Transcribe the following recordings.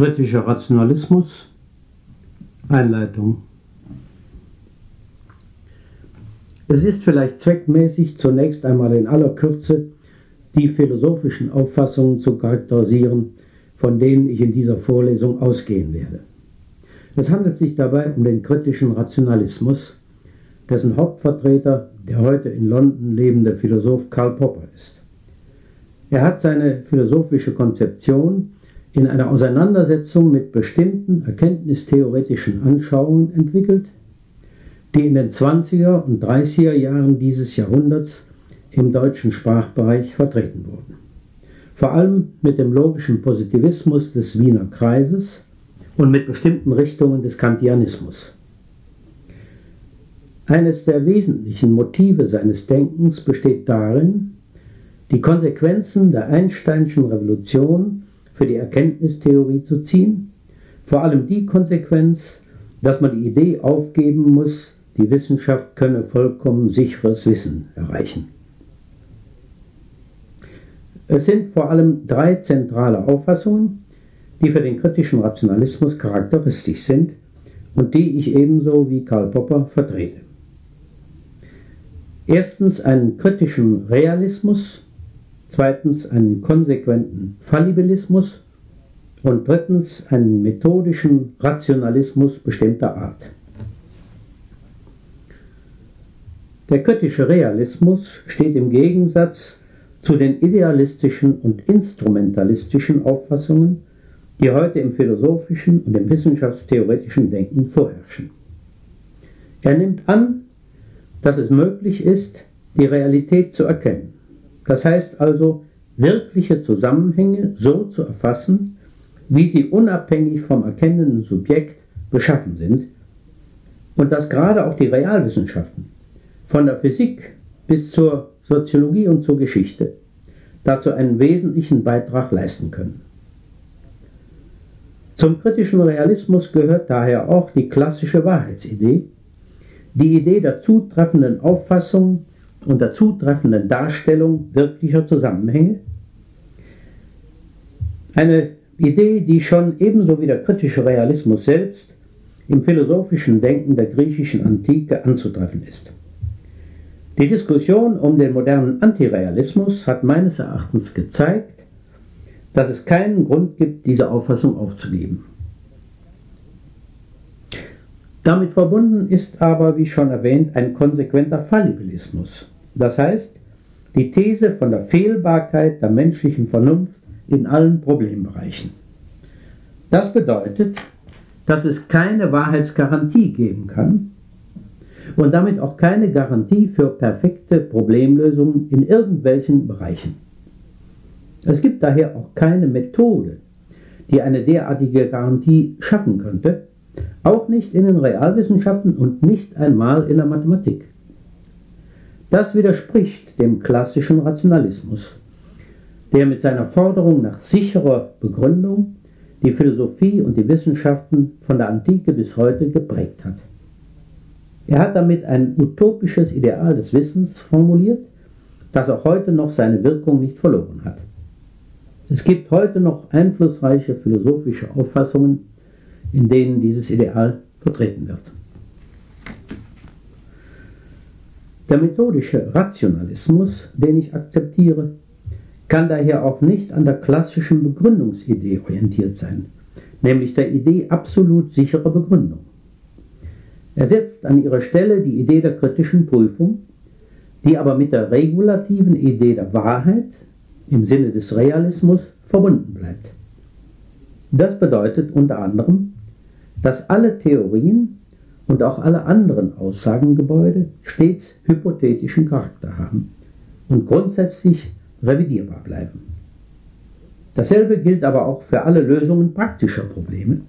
Kritischer Rationalismus Einleitung Es ist vielleicht zweckmäßig, zunächst einmal in aller Kürze die philosophischen Auffassungen zu charakterisieren, von denen ich in dieser Vorlesung ausgehen werde. Es handelt sich dabei um den kritischen Rationalismus, dessen Hauptvertreter der heute in London lebende Philosoph Karl Popper ist. Er hat seine philosophische Konzeption in einer Auseinandersetzung mit bestimmten erkenntnistheoretischen Anschauungen entwickelt, die in den 20er und 30er Jahren dieses Jahrhunderts im deutschen Sprachbereich vertreten wurden. Vor allem mit dem logischen Positivismus des Wiener Kreises und mit bestimmten Richtungen des Kantianismus. Eines der wesentlichen Motive seines Denkens besteht darin, die Konsequenzen der Einsteinschen Revolution für die Erkenntnistheorie zu ziehen, vor allem die Konsequenz, dass man die Idee aufgeben muss, die Wissenschaft könne vollkommen sicheres Wissen erreichen. Es sind vor allem drei zentrale Auffassungen, die für den kritischen Rationalismus charakteristisch sind und die ich ebenso wie Karl Popper vertrete. Erstens einen kritischen Realismus, zweitens einen konsequenten Fallibilismus und drittens einen methodischen Rationalismus bestimmter Art. Der kritische Realismus steht im Gegensatz zu den idealistischen und instrumentalistischen Auffassungen, die heute im philosophischen und im wissenschaftstheoretischen Denken vorherrschen. Er nimmt an, dass es möglich ist, die Realität zu erkennen. Das heißt also, wirkliche Zusammenhänge so zu erfassen, wie sie unabhängig vom erkennenden Subjekt beschaffen sind, und dass gerade auch die Realwissenschaften von der Physik bis zur Soziologie und zur Geschichte dazu einen wesentlichen Beitrag leisten können. Zum kritischen Realismus gehört daher auch die klassische Wahrheitsidee, die Idee der zutreffenden Auffassung und der zutreffenden Darstellung wirklicher Zusammenhänge, eine Idee, die schon ebenso wie der kritische Realismus selbst im philosophischen Denken der griechischen Antike anzutreffen ist. Die Diskussion um den modernen Antirealismus hat meines Erachtens gezeigt, dass es keinen Grund gibt, diese Auffassung aufzugeben. Damit verbunden ist aber, wie schon erwähnt, ein konsequenter Fallibilismus. Das heißt, die These von der Fehlbarkeit der menschlichen Vernunft in allen Problembereichen. Das bedeutet, dass es keine Wahrheitsgarantie geben kann, und damit auch keine Garantie für perfekte Problemlösungen in irgendwelchen Bereichen. Es gibt daher auch keine Methode, die eine derartige Garantie schaffen könnte, auch nicht in den Realwissenschaften und nicht einmal in der Mathematik. Das widerspricht dem klassischen Rationalismus, der mit seiner Forderung nach sicherer Begründung die Philosophie und die Wissenschaften von der Antike bis heute geprägt hat. Er hat damit ein utopisches Ideal des Wissens formuliert, das auch heute noch seine Wirkung nicht verloren hat. Es gibt heute noch einflussreiche philosophische Auffassungen, in denen dieses Ideal vertreten wird. Der methodische Rationalismus, den ich akzeptiere, kann daher auch nicht an der klassischen Begründungsidee orientiert sein, nämlich der Idee absolut sicherer Begründung. Er setzt an ihre Stelle die Idee der kritischen Prüfung, die aber mit der regulativen Idee der Wahrheit im Sinne des Realismus verbunden bleibt. Das bedeutet unter anderem, dass alle Theorien und auch alle anderen Aussagengebäude stets hypothetischen Charakter haben und grundsätzlich revidierbar bleiben. Dasselbe gilt aber auch für alle Lösungen praktischer Probleme,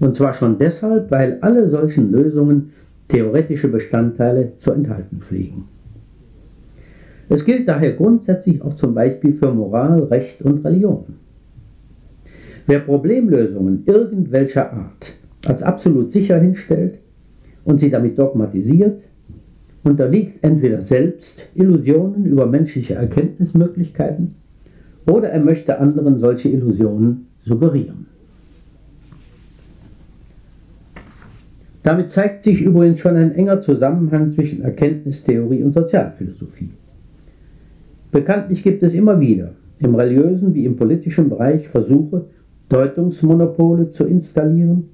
und zwar schon deshalb, weil alle solchen Lösungen theoretische Bestandteile zu enthalten pflegen. Es gilt daher grundsätzlich auch zum Beispiel für Moral, Recht und Religion. Wer Problemlösungen irgendwelcher Art als absolut sicher hinstellt und sie damit dogmatisiert, unterliegt entweder selbst Illusionen über menschliche Erkenntnismöglichkeiten oder er möchte anderen solche Illusionen suggerieren. Damit zeigt sich übrigens schon ein enger Zusammenhang zwischen Erkenntnistheorie und Sozialphilosophie. Bekanntlich gibt es immer wieder, im religiösen wie im politischen Bereich, Versuche, Deutungsmonopole zu installieren,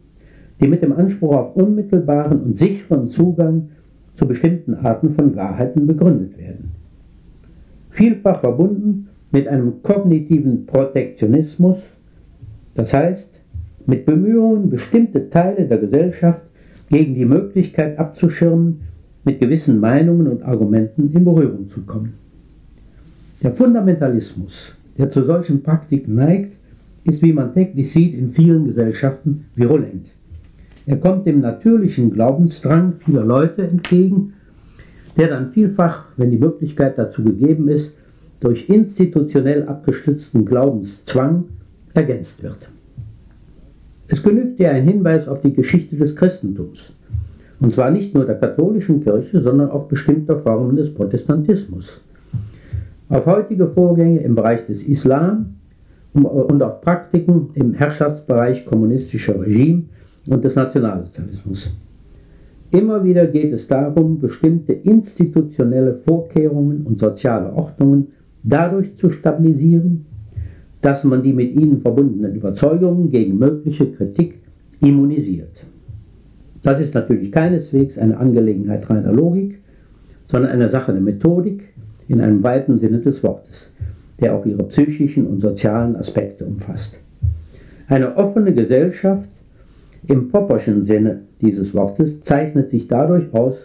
die mit dem Anspruch auf unmittelbaren und sicheren Zugang zu bestimmten Arten von Wahrheiten begründet werden. Vielfach verbunden mit einem kognitiven Protektionismus, das heißt mit Bemühungen, bestimmte Teile der Gesellschaft gegen die Möglichkeit abzuschirmen, mit gewissen Meinungen und Argumenten in Berührung zu kommen. Der Fundamentalismus, der zu solchen Praktiken neigt, ist, wie man täglich sieht, in vielen Gesellschaften virulent. Er kommt dem natürlichen Glaubensdrang vieler Leute entgegen, der dann vielfach, wenn die Möglichkeit dazu gegeben ist, durch institutionell abgestützten Glaubenszwang ergänzt wird. Es genügt ja ein Hinweis auf die Geschichte des Christentums. Und zwar nicht nur der katholischen Kirche, sondern auch bestimmter Formen des Protestantismus. Auf heutige Vorgänge im Bereich des Islam und auf Praktiken im Herrschaftsbereich kommunistischer Regime und des Nationalsozialismus. Immer wieder geht es darum, bestimmte institutionelle Vorkehrungen und soziale Ordnungen dadurch zu stabilisieren, dass man die mit ihnen verbundenen Überzeugungen gegen mögliche Kritik immunisiert. Das ist natürlich keineswegs eine Angelegenheit reiner Logik, sondern eine Sache der Methodik in einem weiten Sinne des Wortes, der auch ihre psychischen und sozialen Aspekte umfasst. Eine offene Gesellschaft im Popperschen Sinne dieses Wortes zeichnet sich dadurch aus,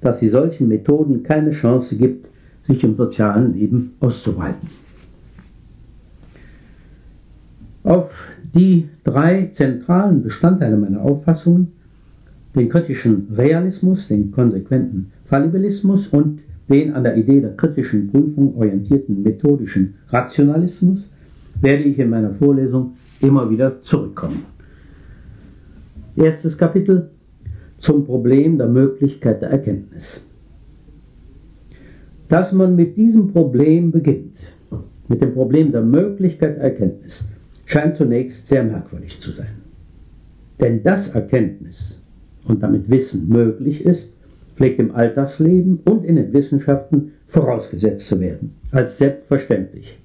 dass sie solchen Methoden keine Chance gibt, sich im sozialen Leben auszubreiten. Auf die drei zentralen Bestandteile meiner Auffassungen, den kritischen Realismus, den konsequenten Fallibilismus und den an der Idee der kritischen Prüfung orientierten methodischen Rationalismus, werde ich in meiner Vorlesung immer wieder zurückkommen. Erstes Kapitel zum Problem der Möglichkeit der Erkenntnis. Dass man mit diesem Problem beginnt, mit dem Problem der Möglichkeit der Erkenntnis, scheint zunächst sehr merkwürdig zu sein. Denn dass Erkenntnis und damit Wissen möglich ist, pflegt im Alltagsleben und in den Wissenschaften vorausgesetzt zu werden, als selbstverständlich.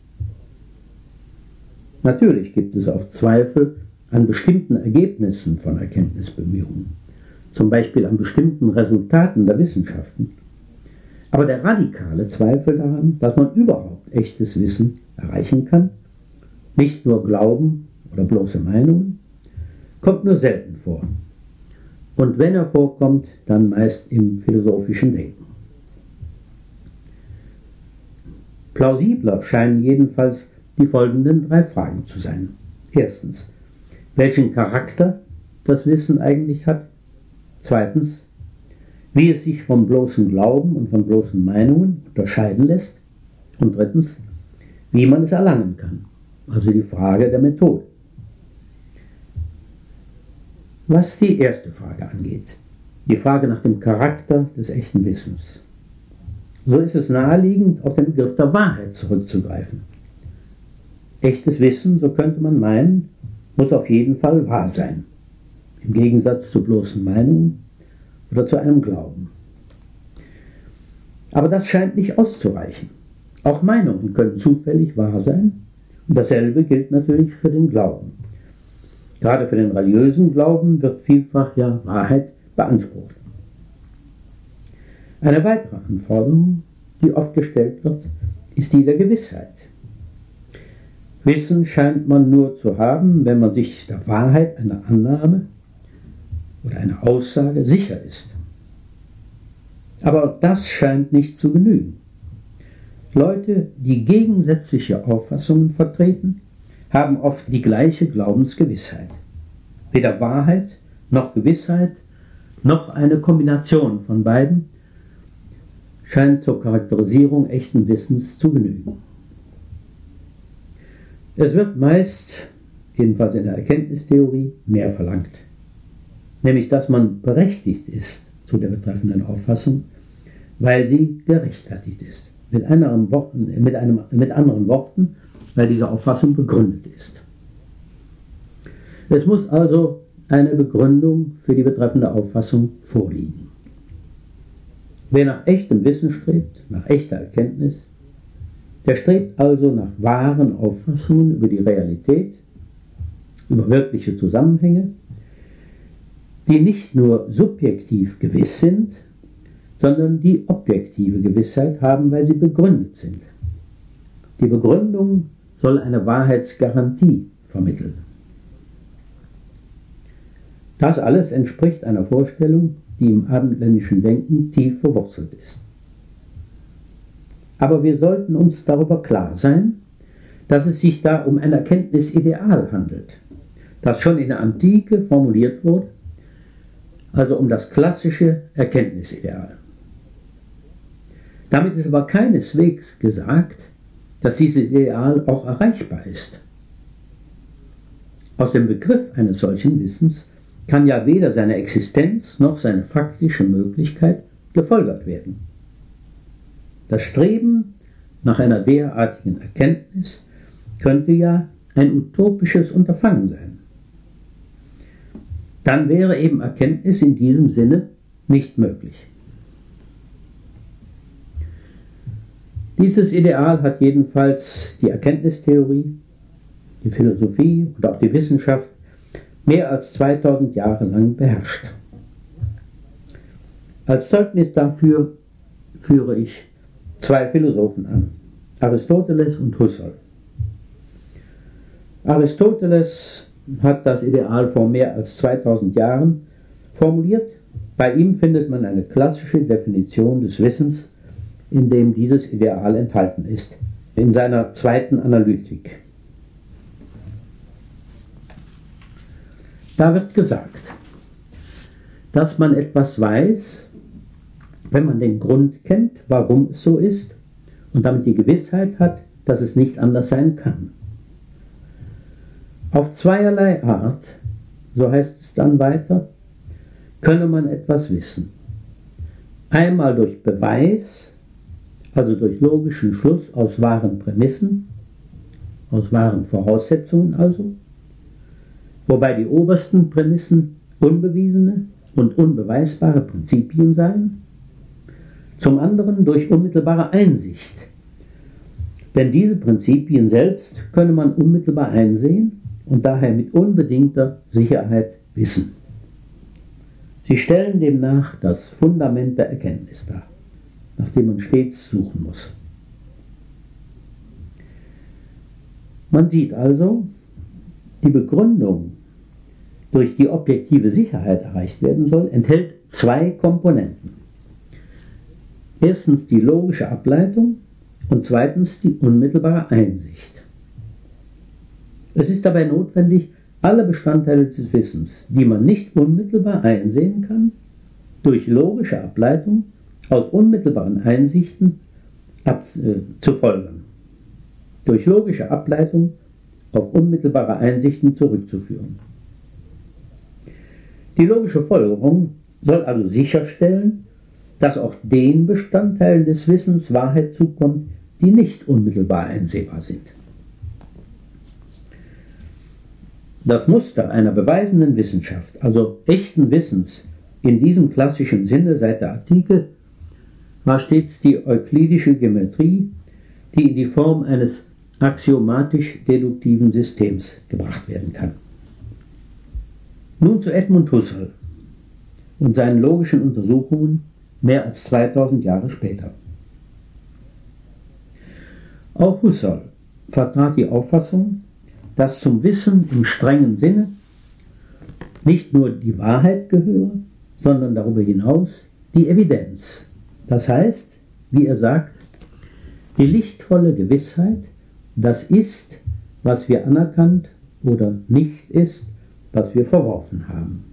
Natürlich gibt es auch Zweifel an bestimmten Ergebnissen von Erkenntnisbemühungen, zum Beispiel an bestimmten Resultaten der Wissenschaften. Aber der radikale Zweifel daran, dass man überhaupt echtes Wissen erreichen kann, nicht nur Glauben oder bloße Meinungen, kommt nur selten vor. Und wenn er vorkommt, dann meist im philosophischen Denken. Plausibler scheinen jedenfalls die folgenden drei Fragen zu sein. Erstens, welchen Charakter das Wissen eigentlich hat. Zweitens, wie es sich vom bloßen Glauben und von bloßen Meinungen unterscheiden lässt. Und drittens, wie man es erlangen kann. Also die Frage der Methode. Was die erste Frage angeht, die Frage nach dem Charakter des echten Wissens, so ist es naheliegend, auf den Begriff der Wahrheit zurückzugreifen. Echtes Wissen, so könnte man meinen, muss auf jeden Fall wahr sein, im Gegensatz zu bloßen Meinungen oder zu einem Glauben. Aber das scheint nicht auszureichen. Auch Meinungen können zufällig wahr sein und dasselbe gilt natürlich für den Glauben. Gerade für den religiösen Glauben wird vielfach ja Wahrheit beansprucht. Eine weitere Anforderung, die oft gestellt wird, ist die der Gewissheit. Wissen scheint man nur zu haben, wenn man sich der Wahrheit einer Annahme oder einer Aussage sicher ist. Aber auch das scheint nicht zu genügen. Leute, die gegensätzliche Auffassungen vertreten, haben oft die gleiche Glaubensgewissheit. Weder Wahrheit noch Gewissheit noch eine Kombination von beiden scheint zur Charakterisierung echten Wissens zu genügen. Es wird meist, jedenfalls in der Erkenntnistheorie, mehr verlangt. Nämlich, dass man berechtigt ist zu der betreffenden Auffassung, weil sie gerechtfertigt ist. Mit Worten, mit, einem, mit anderen Worten, weil diese Auffassung begründet ist. Es muss also eine Begründung für die betreffende Auffassung vorliegen. Wer nach echtem Wissen strebt, nach echter Erkenntnis, der strebt also nach wahren Auffassungen über die Realität, über wirkliche Zusammenhänge, die nicht nur subjektiv gewiss sind, sondern die objektive Gewissheit haben, weil sie begründet sind. Die Begründung soll eine Wahrheitsgarantie vermitteln. Das alles entspricht einer Vorstellung, die im abendländischen Denken tief verwurzelt ist. Aber wir sollten uns darüber klar sein, dass es sich da um ein Erkenntnisideal handelt, das schon in der Antike formuliert wurde, also um das klassische Erkenntnisideal. Damit ist aber keineswegs gesagt, dass dieses Ideal auch erreichbar ist. Aus dem Begriff eines solchen Wissens kann ja weder seine Existenz noch seine faktische Möglichkeit gefolgert werden. Das Streben nach einer derartigen Erkenntnis könnte ja ein utopisches Unterfangen sein. Dann wäre eben Erkenntnis in diesem Sinne nicht möglich. Dieses Ideal hat jedenfalls die Erkenntnistheorie, die Philosophie und auch die Wissenschaft mehr als 2000 Jahre lang beherrscht. Als Zeugnis dafür führe ich zwei Philosophen an, Aristoteles und Husserl. Aristoteles hat das Ideal vor mehr als 2000 Jahren formuliert. Bei ihm findet man eine klassische Definition des Wissens in dem dieses Ideal enthalten ist, in seiner zweiten Analytik. Da wird gesagt, dass man etwas weiß, wenn man den Grund kennt, warum es so ist, und damit die Gewissheit hat, dass es nicht anders sein kann. Auf zweierlei Art, so heißt es dann weiter, könne man etwas wissen. Einmal durch Beweis, also durch logischen Schluss aus wahren Prämissen, aus wahren Voraussetzungen also, wobei die obersten Prämissen unbewiesene und unbeweisbare Prinzipien seien, zum anderen durch unmittelbare Einsicht. Denn diese Prinzipien selbst könne man unmittelbar einsehen und daher mit unbedingter Sicherheit wissen. Sie stellen demnach das Fundament der Erkenntnis dar nach dem man stets suchen muss. Man sieht also, die Begründung, durch die objektive Sicherheit erreicht werden soll, enthält zwei Komponenten. Erstens die logische Ableitung und zweitens die unmittelbare Einsicht. Es ist dabei notwendig, alle Bestandteile des Wissens, die man nicht unmittelbar einsehen kann, durch logische Ableitung aus unmittelbaren Einsichten ab, äh, zu folgen, durch logische Ableitung auf unmittelbare Einsichten zurückzuführen. Die logische Folgerung soll also sicherstellen, dass auch den Bestandteilen des Wissens Wahrheit zukommt, die nicht unmittelbar einsehbar sind. Das Muster einer beweisenden Wissenschaft, also echten Wissens in diesem klassischen Sinne seit der Antike, war stets die euklidische Geometrie, die in die Form eines axiomatisch-deduktiven Systems gebracht werden kann. Nun zu Edmund Husserl und seinen logischen Untersuchungen mehr als 2000 Jahre später. Auch Husserl vertrat die Auffassung, dass zum Wissen im strengen Sinne nicht nur die Wahrheit gehöre, sondern darüber hinaus die Evidenz, das heißt, wie er sagt, die lichtvolle Gewissheit, das ist, was wir anerkannt oder nicht ist, was wir verworfen haben.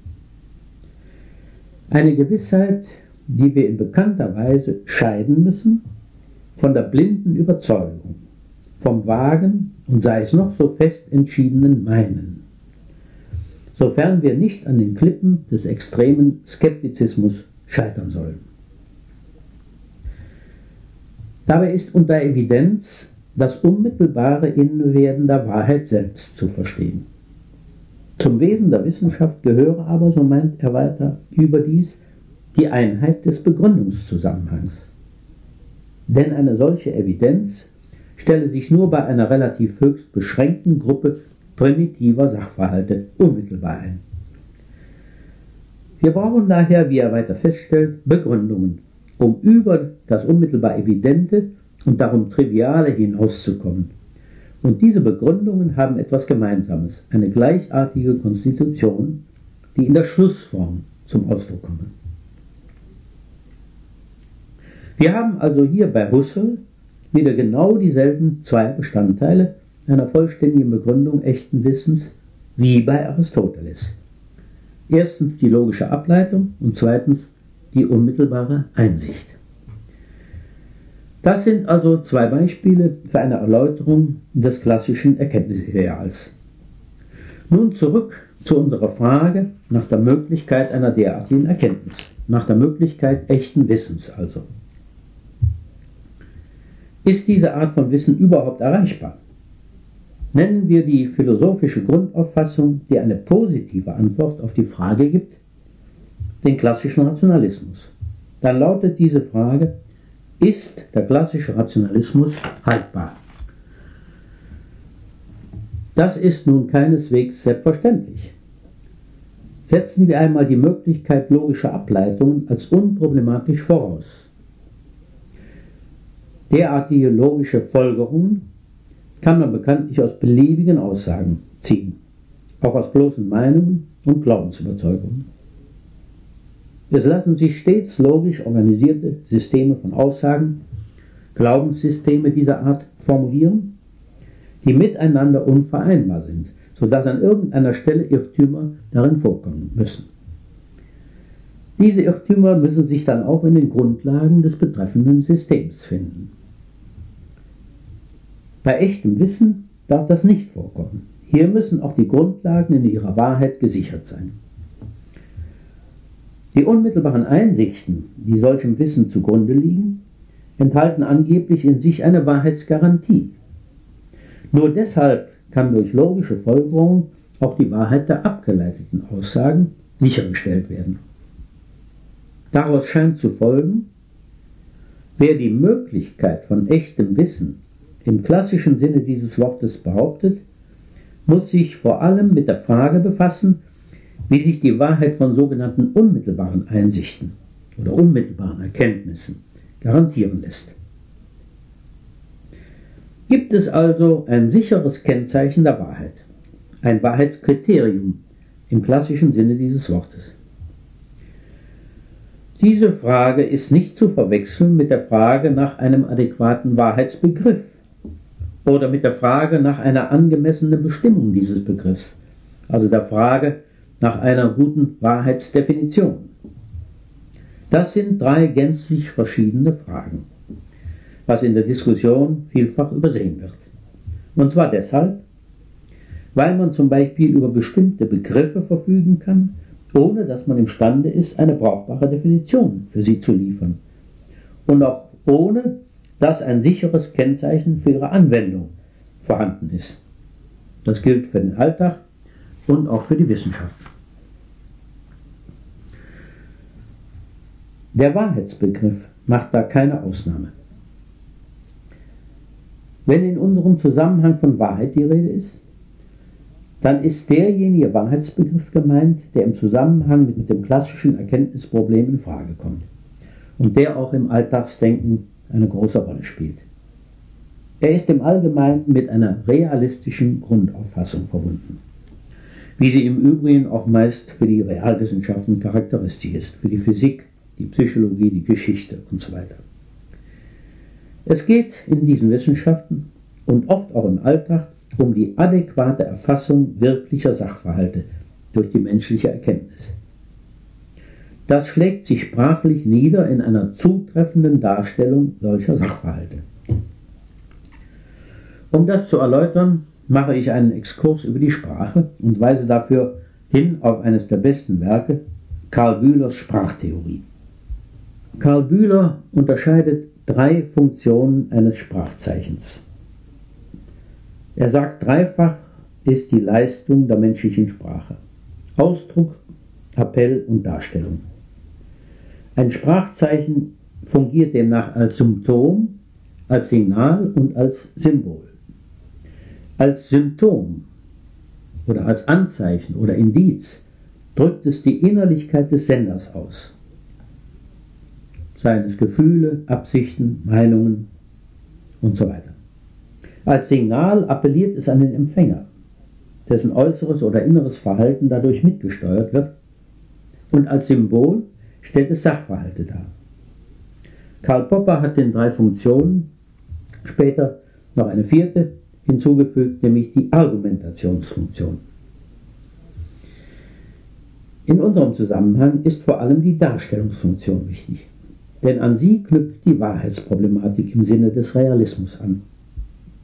Eine Gewissheit, die wir in bekannter Weise scheiden müssen von der blinden Überzeugung, vom vagen und sei es noch so fest entschiedenen Meinen, sofern wir nicht an den Klippen des extremen Skeptizismus scheitern sollen. Dabei ist unter Evidenz das unmittelbare Innewerden der Wahrheit selbst zu verstehen. Zum Wesen der Wissenschaft gehöre aber, so meint er weiter, überdies die Einheit des Begründungszusammenhangs. Denn eine solche Evidenz stelle sich nur bei einer relativ höchst beschränkten Gruppe primitiver Sachverhalte unmittelbar ein. Wir brauchen daher, wie er weiter feststellt, Begründungen, um über das unmittelbar Evidente und darum Triviale hinauszukommen. Und diese Begründungen haben etwas Gemeinsames, eine gleichartige Konstitution, die in der Schlussform zum Ausdruck kommen. Wir haben also hier bei Husserl wieder genau dieselben zwei Bestandteile einer vollständigen Begründung echten Wissens wie bei Aristoteles. Erstens die logische Ableitung und zweitens die unmittelbare Einsicht. Das sind also zwei Beispiele für eine Erläuterung des klassischen Erkenntnisideals. Nun zurück zu unserer Frage nach der Möglichkeit einer derartigen Erkenntnis, nach der Möglichkeit echten Wissens also. Ist diese Art von Wissen überhaupt erreichbar? Nennen wir die philosophische Grundauffassung, die eine positive Antwort auf die Frage gibt, den klassischen Rationalismus. Dann lautet diese Frage, ist der klassische Rationalismus haltbar? Das ist nun keineswegs selbstverständlich. Setzen wir einmal die Möglichkeit logischer Ableitungen als unproblematisch voraus. Derartige logische Folgerungen kann man bekanntlich aus beliebigen Aussagen ziehen, auch aus bloßen Meinungen und Glaubensüberzeugungen. Es lassen sich stets logisch organisierte Systeme von Aussagen, Glaubenssysteme dieser Art formulieren, die miteinander unvereinbar sind, sodass an irgendeiner Stelle Irrtümer darin vorkommen müssen. Diese Irrtümer müssen sich dann auch in den Grundlagen des betreffenden Systems finden. Bei echtem Wissen darf das nicht vorkommen. Hier müssen auch die Grundlagen in ihrer Wahrheit gesichert sein. Die unmittelbaren Einsichten, die solchem Wissen zugrunde liegen, enthalten angeblich in sich eine Wahrheitsgarantie. Nur deshalb kann durch logische Folgerung auch die Wahrheit der abgeleiteten Aussagen sichergestellt werden. Daraus scheint zu folgen, wer die Möglichkeit von echtem Wissen im klassischen Sinne dieses Wortes behauptet, muss sich vor allem mit der Frage befassen, wie sich die Wahrheit von sogenannten unmittelbaren Einsichten oder unmittelbaren Erkenntnissen garantieren lässt. Gibt es also ein sicheres Kennzeichen der Wahrheit, ein Wahrheitskriterium im klassischen Sinne dieses Wortes? Diese Frage ist nicht zu verwechseln mit der Frage nach einem adäquaten Wahrheitsbegriff oder mit der Frage nach einer angemessenen Bestimmung dieses Begriffs, also der Frage nach einer guten Wahrheitsdefinition. Das sind drei gänzlich verschiedene Fragen, was in der Diskussion vielfach übersehen wird. Und zwar deshalb, weil man zum Beispiel über bestimmte Begriffe verfügen kann, ohne dass man imstande ist, eine brauchbare Definition für sie zu liefern. Und auch ohne, dass ein sicheres Kennzeichen für ihre Anwendung vorhanden ist. Das gilt für den Alltag und auch für die Wissenschaft. Der Wahrheitsbegriff macht da keine Ausnahme. Wenn in unserem Zusammenhang von Wahrheit die Rede ist, dann ist derjenige Wahrheitsbegriff gemeint, der im Zusammenhang mit dem klassischen Erkenntnisproblem in Frage kommt und der auch im Alltagsdenken eine große Rolle spielt. Er ist im Allgemeinen mit einer realistischen Grundauffassung verbunden, wie sie im Übrigen auch meist für die Realwissenschaften charakteristisch ist, für die Physik, die Psychologie, die Geschichte und so weiter. Es geht in diesen Wissenschaften und oft auch im Alltag um die adäquate Erfassung wirklicher Sachverhalte durch die menschliche Erkenntnis. Das schlägt sich sprachlich nieder in einer zutreffenden Darstellung solcher Sachverhalte. Um das zu erläutern, mache ich einen Exkurs über die Sprache und weise dafür hin auf eines der besten Werke, Karl Bühlers Sprachtheorie. Karl Bühler unterscheidet drei Funktionen eines Sprachzeichens. Er sagt dreifach ist die Leistung der menschlichen Sprache. Ausdruck, Appell und Darstellung. Ein Sprachzeichen fungiert demnach als Symptom, als Signal und als Symbol. Als Symptom oder als Anzeichen oder Indiz drückt es die Innerlichkeit des Senders aus. Seien es Gefühle, Absichten, Meinungen und so weiter. Als Signal appelliert es an den Empfänger, dessen äußeres oder inneres Verhalten dadurch mitgesteuert wird, und als Symbol stellt es Sachverhalte dar. Karl Popper hat den drei Funktionen später noch eine vierte hinzugefügt, nämlich die Argumentationsfunktion. In unserem Zusammenhang ist vor allem die Darstellungsfunktion wichtig, denn an sie knüpft die Wahrheitsproblematik im Sinne des Realismus an.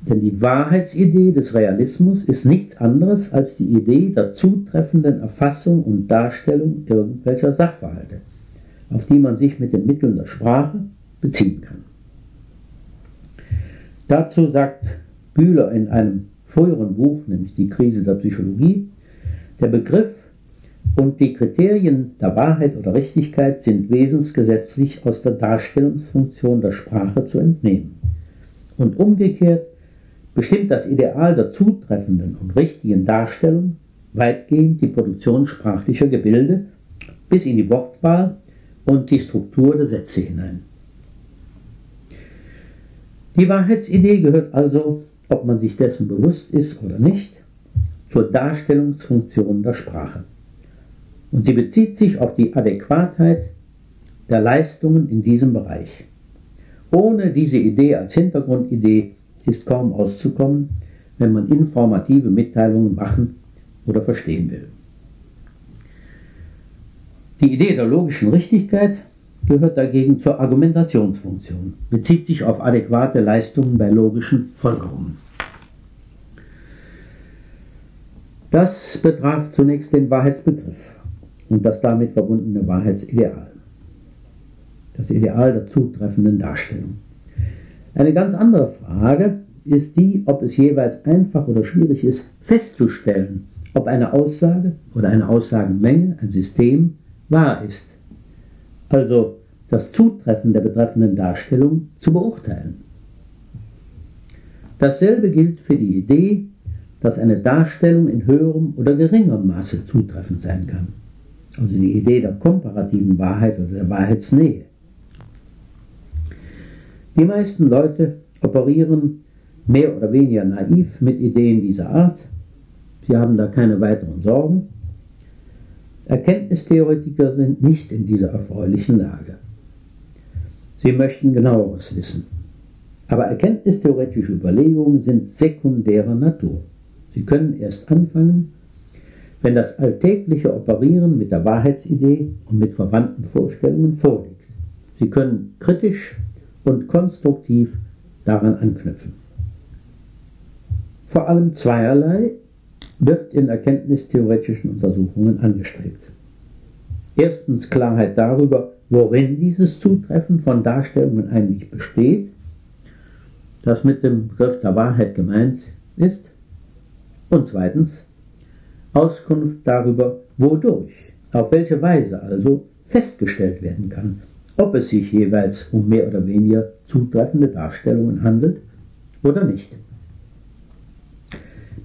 Denn die Wahrheitsidee des Realismus ist nichts anderes als die Idee der zutreffenden Erfassung und Darstellung irgendwelcher Sachverhalte, auf die man sich mit den Mitteln der Sprache beziehen kann. Dazu sagt Bühler in einem früheren Buch, nämlich Die Krise der Psychologie, der Begriff und die Kriterien der Wahrheit oder Richtigkeit sind wesensgesetzlich aus der Darstellungsfunktion der Sprache zu entnehmen. Und umgekehrt bestimmt das Ideal der zutreffenden und richtigen Darstellung weitgehend die Produktion sprachlicher Gebilde bis in die Wortwahl und die Struktur der Sätze hinein. Die Wahrheitsidee gehört also, ob man sich dessen bewusst ist oder nicht, zur Darstellungsfunktion der Sprache. Und sie bezieht sich auf die Adäquatheit der Leistungen in diesem Bereich. Ohne diese Idee als Hintergrundidee ist kaum auszukommen, wenn man informative Mitteilungen machen oder verstehen will. Die Idee der logischen Richtigkeit gehört dagegen zur Argumentationsfunktion, bezieht sich auf adäquate Leistungen bei logischen Folgerungen. Das betraf zunächst den Wahrheitsbegriff und das damit verbundene Wahrheitsideal. Das Ideal der zutreffenden Darstellung. Eine ganz andere Frage ist die, ob es jeweils einfach oder schwierig ist, festzustellen, ob eine Aussage oder eine Aussagenmenge, ein System, wahr ist also das Zutreffen der betreffenden Darstellung, zu beurteilen. Dasselbe gilt für die Idee, dass eine Darstellung in höherem oder geringerem Maße zutreffend sein kann. Also die Idee der komparativen Wahrheit oder der Wahrheitsnähe. Die meisten Leute operieren mehr oder weniger naiv mit Ideen dieser Art. Sie haben da keine weiteren Sorgen Erkenntnistheoretiker sind nicht in dieser erfreulichen Lage. Sie möchten genaueres wissen. Aber erkenntnistheoretische Überlegungen sind sekundärer Natur. Sie können erst anfangen, wenn das alltägliche Operieren mit der Wahrheitsidee und mit verwandten Vorstellungen vorliegt. Sie können kritisch und konstruktiv daran anknüpfen. Vor allem zweierlei wird in erkenntnistheoretischen Untersuchungen angestrebt. Erstens Klarheit darüber, worin dieses Zutreffen von Darstellungen eigentlich besteht, das mit dem Begriff der Wahrheit gemeint ist. Und zweitens Auskunft darüber, wodurch, auf welche Weise also festgestellt werden kann, ob es sich jeweils um mehr oder weniger zutreffende Darstellungen handelt oder nicht.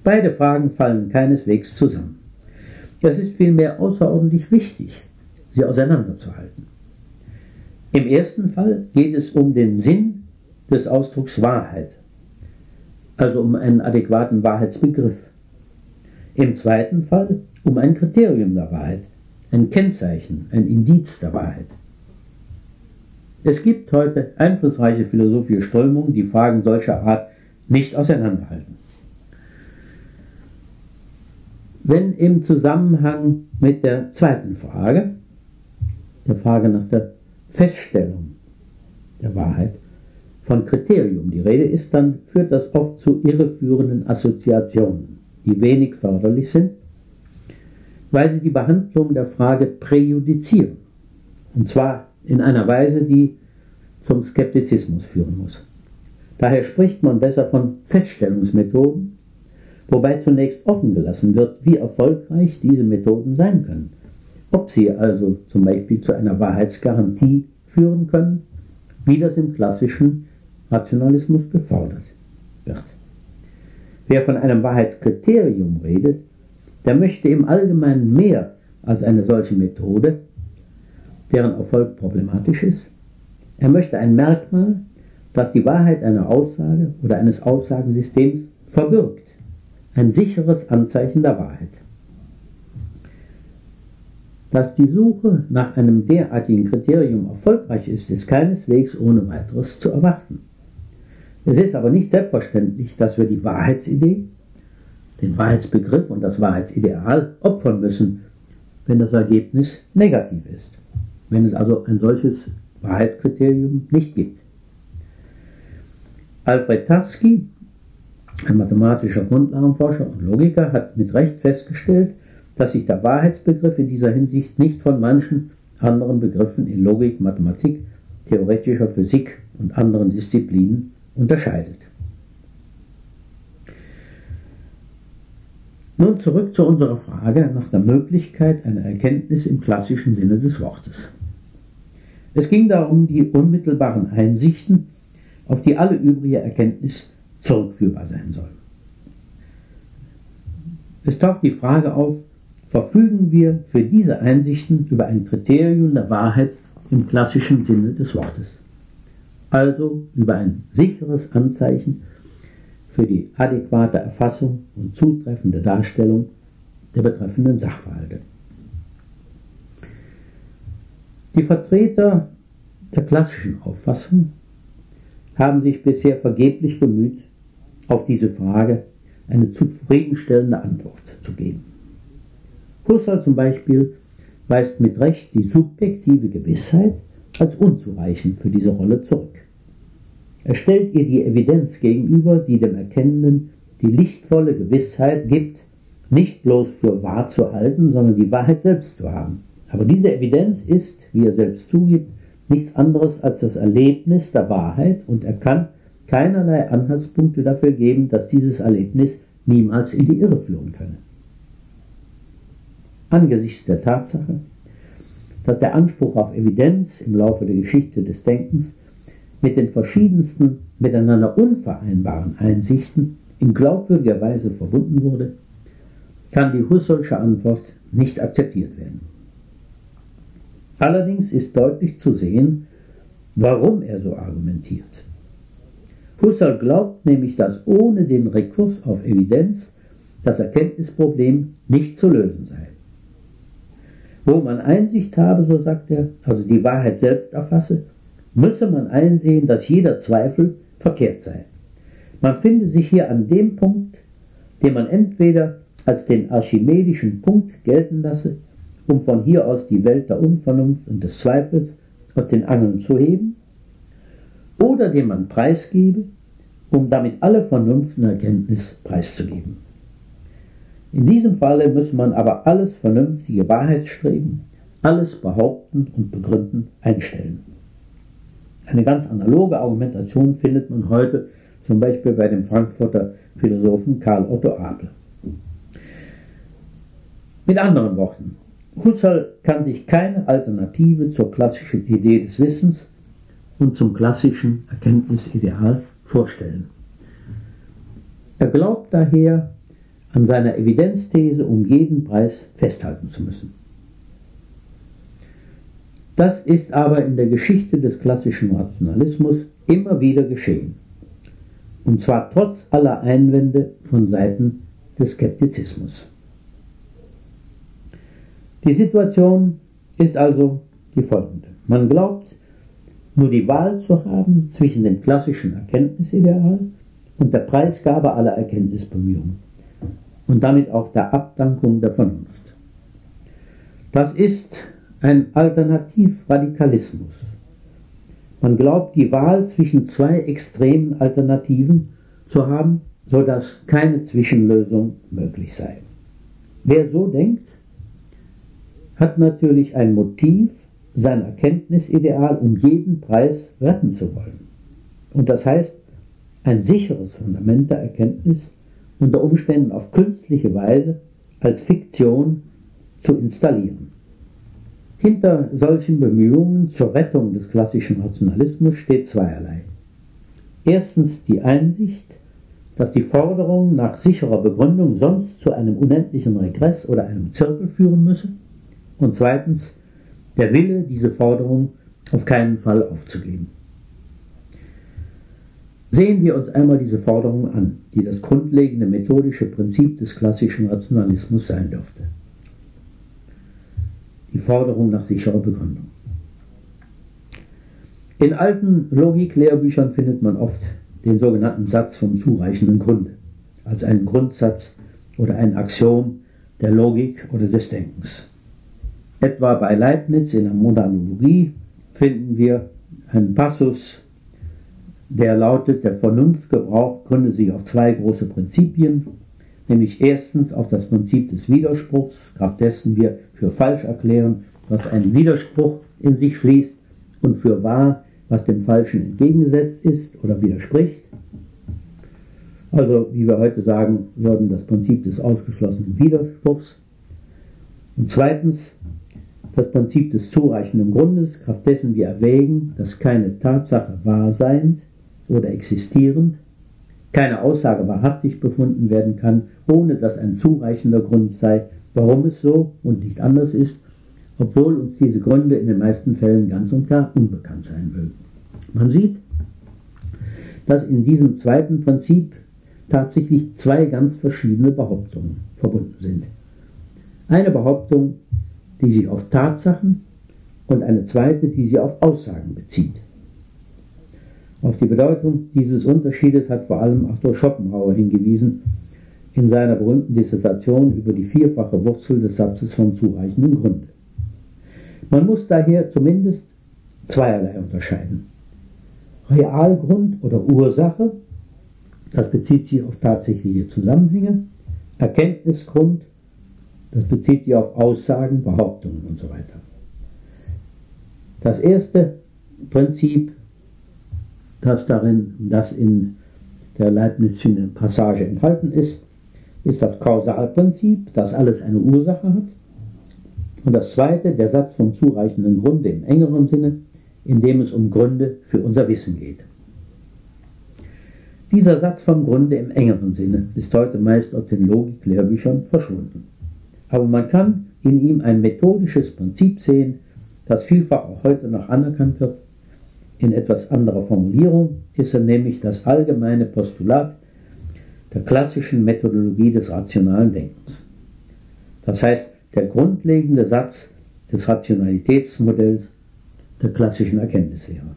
Beide Fragen fallen keineswegs zusammen. Es ist vielmehr außerordentlich wichtig, sie auseinanderzuhalten. Im ersten Fall geht es um den Sinn des Ausdrucks Wahrheit, also um einen adäquaten Wahrheitsbegriff. Im zweiten Fall um ein Kriterium der Wahrheit, ein Kennzeichen, ein Indiz der Wahrheit. Es gibt heute einflussreiche philosophische Strömungen, die Fragen solcher Art nicht auseinanderhalten. Wenn im Zusammenhang mit der zweiten Frage, der Frage nach der Feststellung der Wahrheit, von Kriterium die Rede ist, dann führt das oft zu irreführenden Assoziationen, die wenig förderlich sind, weil sie die Behandlung der Frage präjudizieren. Und zwar in einer Weise, die zum Skeptizismus führen muss. Daher spricht man besser von Feststellungsmethoden wobei zunächst offen gelassen wird, wie erfolgreich diese Methoden sein können, ob sie also zum Beispiel zu einer Wahrheitsgarantie führen können, wie das im klassischen Rationalismus befordert wird. Wer von einem Wahrheitskriterium redet, der möchte im Allgemeinen mehr als eine solche Methode, deren Erfolg problematisch ist. Er möchte ein Merkmal, das die Wahrheit einer Aussage oder eines Aussagensystems verbirgt, ein sicheres Anzeichen der Wahrheit. Dass die Suche nach einem derartigen Kriterium erfolgreich ist, ist keineswegs ohne weiteres zu erwarten. Es ist aber nicht selbstverständlich, dass wir die Wahrheitsidee, den Wahrheitsbegriff und das Wahrheitsideal opfern müssen, wenn das Ergebnis negativ ist, wenn es also ein solches Wahrheitskriterium nicht gibt. Alfred Tarski, ein mathematischer Grundlagenforscher und Logiker, hat mit Recht festgestellt, dass sich der Wahrheitsbegriff in dieser Hinsicht nicht von manchen anderen Begriffen in Logik, Mathematik, theoretischer Physik und anderen Disziplinen unterscheidet. Nun zurück zu unserer Frage nach der Möglichkeit einer Erkenntnis im klassischen Sinne des Wortes. Es ging darum, die unmittelbaren Einsichten, auf die alle übrige Erkenntnis zurückführbar sein soll. Es taucht die Frage auf, verfügen wir für diese Einsichten über ein Kriterium der Wahrheit im klassischen Sinne des Wortes. Also über ein sicheres Anzeichen für die adäquate Erfassung und zutreffende Darstellung der betreffenden Sachverhalte. Die Vertreter der klassischen Auffassung haben sich bisher vergeblich bemüht, auf diese Frage eine zufriedenstellende Antwort zu geben. Husserl zum Beispiel weist mit Recht die subjektive Gewissheit als unzureichend für diese Rolle zurück. Er stellt ihr die Evidenz gegenüber, die dem Erkennenden die lichtvolle Gewissheit gibt, nicht bloß für wahr zu halten, sondern die Wahrheit selbst zu haben. Aber diese Evidenz ist, wie er selbst zugibt, nichts anderes als das Erlebnis der Wahrheit und er kann keinerlei Anhaltspunkte dafür geben, dass dieses Erlebnis niemals in die Irre führen könne angesichts der Tatsache, dass der Anspruch auf Evidenz im Laufe der Geschichte des Denkens mit den verschiedensten miteinander unvereinbaren Einsichten in glaubwürdiger Weise verbunden wurde, kann die Husserlsche Antwort nicht akzeptiert werden. Allerdings ist deutlich zu sehen, warum er so argumentiert. Husserl glaubt nämlich, dass ohne den Rekurs auf Evidenz das Erkenntnisproblem nicht zu lösen sei. Wo man Einsicht habe, so sagt er, also die Wahrheit selbst erfasse, müsse man einsehen, dass jeder Zweifel verkehrt sei. Man finde sich hier an dem Punkt, den man entweder als den archimedischen Punkt gelten lasse, um von hier aus die Welt der Unvernunft und des Zweifels aus den Angeln zu heben, oder den man preisgebe, um damit alle Vernunft und Erkenntnis preiszugeben. In diesem Falle muss man aber alles vernünftige Wahrheitsstreben, alles behaupten und begründen einstellen. Eine ganz analoge Argumentation findet man heute zum Beispiel bei dem Frankfurter Philosophen Karl Otto Abel. Mit anderen Worten, Husserl kann sich keine Alternative zur klassischen Idee des Wissens und zum klassischen Erkenntnisideal vorstellen. Er glaubt daher, an seiner Evidenzthese um jeden Preis festhalten zu müssen. Das ist aber in der Geschichte des klassischen Rationalismus immer wieder geschehen. Und zwar trotz aller Einwände von Seiten des Skeptizismus. Die Situation ist also die folgende. Man glaubt, nur die Wahl zu haben zwischen dem klassischen Erkenntnisideal und der Preisgabe aller Erkenntnisbemühungen und damit auch der Abdankung der Vernunft. Das ist ein Alternativradikalismus. Man glaubt, die Wahl zwischen zwei extremen Alternativen zu haben, sodass keine Zwischenlösung möglich sei. Wer so denkt, hat natürlich ein Motiv, sein Erkenntnisideal um jeden Preis retten zu wollen. Und das heißt, ein sicheres Fundament der Erkenntnis unter Umständen auf künstliche Weise als Fiktion zu installieren. Hinter solchen Bemühungen zur Rettung des klassischen Rationalismus steht zweierlei. Erstens die Einsicht, dass die Forderung nach sicherer Begründung sonst zu einem unendlichen Regress oder einem Zirkel führen müsse. Und zweitens der Wille, diese Forderung auf keinen Fall aufzugeben. Sehen wir uns einmal diese Forderung an, die das grundlegende methodische Prinzip des klassischen Rationalismus sein dürfte. Die Forderung nach sicherer Begründung. In alten Logiklehrbüchern findet man oft den sogenannten Satz vom zureichenden Grunde als einen Grundsatz oder ein Axiom der Logik oder des Denkens. Etwa bei Leibniz in der Monologie finden wir einen Passus, der lautet, der Vernunftgebrauch gründet sich auf zwei große Prinzipien, nämlich erstens auf das Prinzip des Widerspruchs, kraft dessen wir für falsch erklären, was ein Widerspruch in sich schließt, und für wahr, was dem Falschen entgegengesetzt ist oder widerspricht. Also, wie wir heute sagen würden, das Prinzip des ausgeschlossenen Widerspruchs. Und zweitens das Prinzip des zureichenden Grundes, kraft dessen wir erwägen, dass keine Tatsache wahr seiend oder existierend, keine Aussage wahrhaftig befunden werden kann, ohne dass ein zureichender Grund sei, warum es so und nicht anders ist, obwohl uns diese Gründe in den meisten Fällen ganz und gar unbekannt sein mögen. Man sieht, dass in diesem zweiten Prinzip tatsächlich zwei ganz verschiedene Behauptungen verbunden sind. Eine Behauptung die sich auf Tatsachen und eine zweite, die sich auf Aussagen bezieht. Auf die Bedeutung dieses Unterschiedes hat vor allem Arthur Schopenhauer hingewiesen in seiner berühmten Dissertation über die vierfache Wurzel des Satzes von zureichendem Grund. Man muss daher zumindest zweierlei unterscheiden. Realgrund oder Ursache, das bezieht sich auf tatsächliche Zusammenhänge, Erkenntnisgrund das bezieht sich auf Aussagen, Behauptungen und so weiter. Das erste Prinzip, das darin, das in der Leibnizischen Passage enthalten ist, ist das Kausalprinzip, das alles eine Ursache hat. Und das zweite, der Satz vom zureichenden Grunde im engeren Sinne, in dem es um Gründe für unser Wissen geht. Dieser Satz vom Grunde im engeren Sinne ist heute meist aus den Logiklehrbüchern verschwunden. Aber man kann in ihm ein methodisches Prinzip sehen, das vielfach auch heute noch anerkannt wird. In etwas anderer Formulierung ist er nämlich das allgemeine Postulat der klassischen Methodologie des rationalen Denkens. Das heißt, der grundlegende Satz des Rationalitätsmodells der klassischen Erkenntnislehre.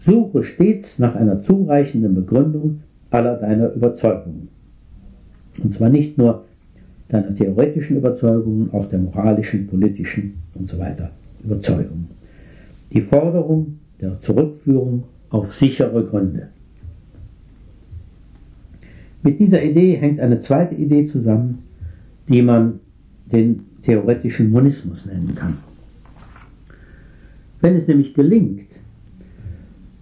Suche stets nach einer zureichenden Begründung aller deiner Überzeugungen. Und zwar nicht nur deiner theoretischen Überzeugungen, auch der moralischen, politischen und so weiter Überzeugungen. Die Forderung der Zurückführung auf sichere Gründe. Mit dieser Idee hängt eine zweite Idee zusammen, die man den theoretischen Monismus nennen kann. Wenn es nämlich gelingt,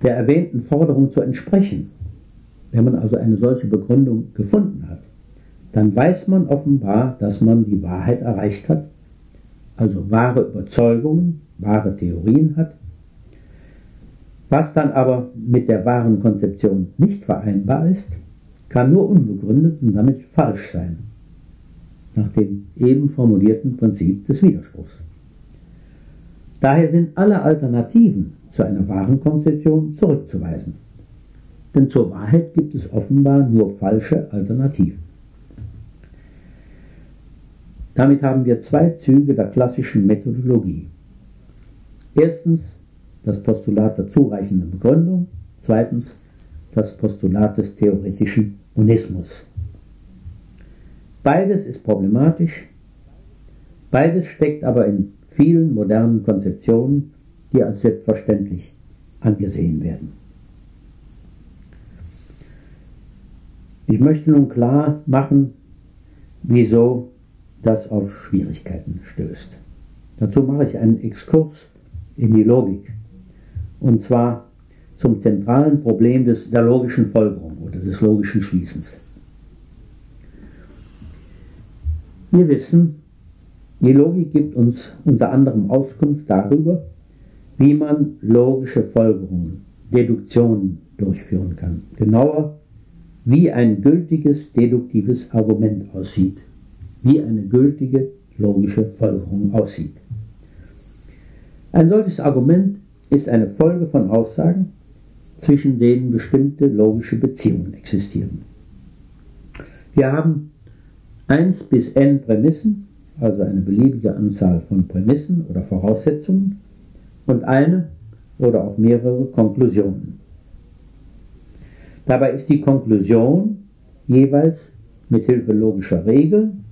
der erwähnten Forderung zu entsprechen, wenn man also eine solche Begründung gefunden hat, dann weiß man offenbar, dass man die Wahrheit erreicht hat, also wahre Überzeugungen, wahre Theorien hat. Was dann aber mit der wahren Konzeption nicht vereinbar ist, kann nur unbegründet und damit falsch sein, nach dem eben formulierten Prinzip des Widerspruchs. Daher sind alle Alternativen zu einer wahren Konzeption zurückzuweisen. Denn zur Wahrheit gibt es offenbar nur falsche Alternativen. Damit haben wir zwei Züge der klassischen Methodologie. Erstens das Postulat der zureichenden Begründung, zweitens das Postulat des theoretischen Monismus. Beides ist problematisch, beides steckt aber in vielen modernen Konzeptionen, die als selbstverständlich angesehen werden. Ich möchte nun klar machen, wieso das auf Schwierigkeiten stößt. Dazu mache ich einen Exkurs in die Logik. Und zwar zum zentralen Problem des, der logischen Folgerung oder des logischen Schließens. Wir wissen, die Logik gibt uns unter anderem Auskunft darüber, wie man logische Folgerungen, Deduktionen durchführen kann. Genauer, wie ein gültiges deduktives Argument aussieht, wie eine gültige logische Folgerung aussieht. Ein solches Argument ist eine Folge von Aussagen, zwischen denen bestimmte logische Beziehungen existieren. Wir haben 1 bis n Prämissen, also eine beliebige Anzahl von Prämissen oder Voraussetzungen, und eine oder auch mehrere Konklusionen. Dabei ist die Konklusion jeweils mit Hilfe logischer Regeln,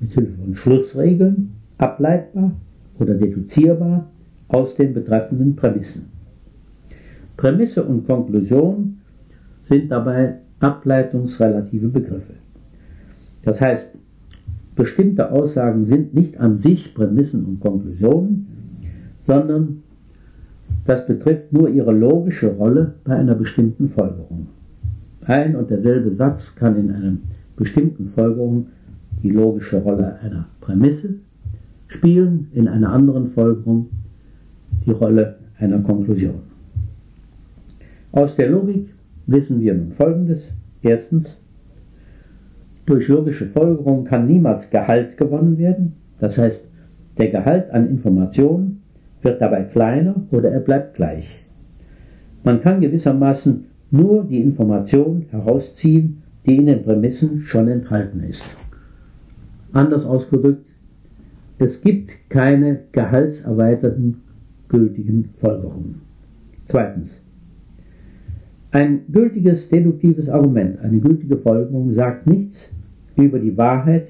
mit Hilfe von Schlussregeln ableitbar oder deduzierbar aus den betreffenden Prämissen. Prämisse und Konklusion sind dabei ableitungsrelative Begriffe. Das heißt, bestimmte Aussagen sind nicht an sich Prämissen und Konklusionen, sondern das betrifft nur ihre logische Rolle bei einer bestimmten Folgerung. Ein und derselbe Satz kann in einer bestimmten Folgerung die logische Rolle einer Prämisse spielen, in einer anderen Folgerung die Rolle einer Konklusion. Aus der Logik wissen wir nun Folgendes. Erstens, durch logische Folgerung kann niemals Gehalt gewonnen werden. Das heißt, der Gehalt an Informationen wird dabei kleiner oder er bleibt gleich. Man kann gewissermaßen nur die Information herausziehen, die in den Prämissen schon enthalten ist. Anders ausgedrückt, es gibt keine gehaltserweiterten gültigen Folgerungen. Zweitens. Ein gültiges deduktives Argument, eine gültige Folgerung sagt nichts über die Wahrheit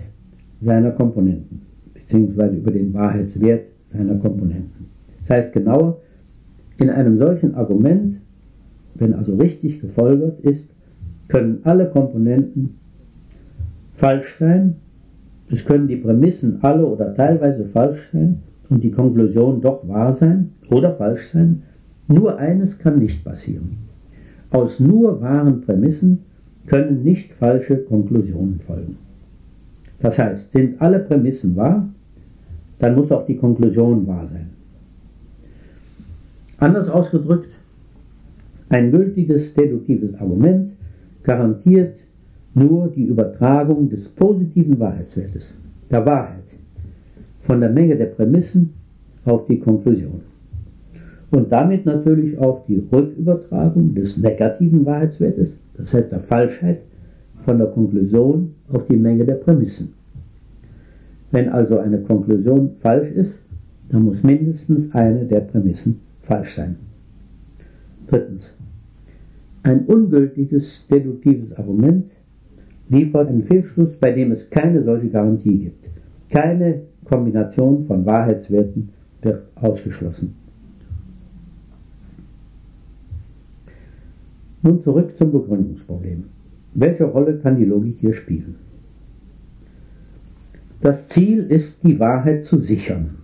seiner Komponenten, beziehungsweise über den Wahrheitswert seiner Komponenten. Das heißt genauer, in einem solchen Argument, wenn also richtig gefolgert ist, können alle Komponenten falsch sein, es können die Prämissen alle oder teilweise falsch sein und die Konklusion doch wahr sein oder falsch sein. Nur eines kann nicht passieren. Aus nur wahren Prämissen können nicht falsche Konklusionen folgen. Das heißt, sind alle Prämissen wahr, dann muss auch die Konklusion wahr sein. Anders ausgedrückt, ein gültiges deduktives Argument garantiert nur die Übertragung des positiven Wahrheitswertes, der Wahrheit, von der Menge der Prämissen auf die Konklusion. Und damit natürlich auch die Rückübertragung des negativen Wahrheitswertes, das heißt der Falschheit, von der Konklusion auf die Menge der Prämissen. Wenn also eine Konklusion falsch ist, dann muss mindestens eine der Prämissen falsch sein. Drittens. Ein ungültiges deduktives Argument liefert einen Fehlschluss, bei dem es keine solche Garantie gibt. Keine Kombination von Wahrheitswerten wird ausgeschlossen. Nun zurück zum Begründungsproblem. Welche Rolle kann die Logik hier spielen? Das Ziel ist, die Wahrheit zu sichern.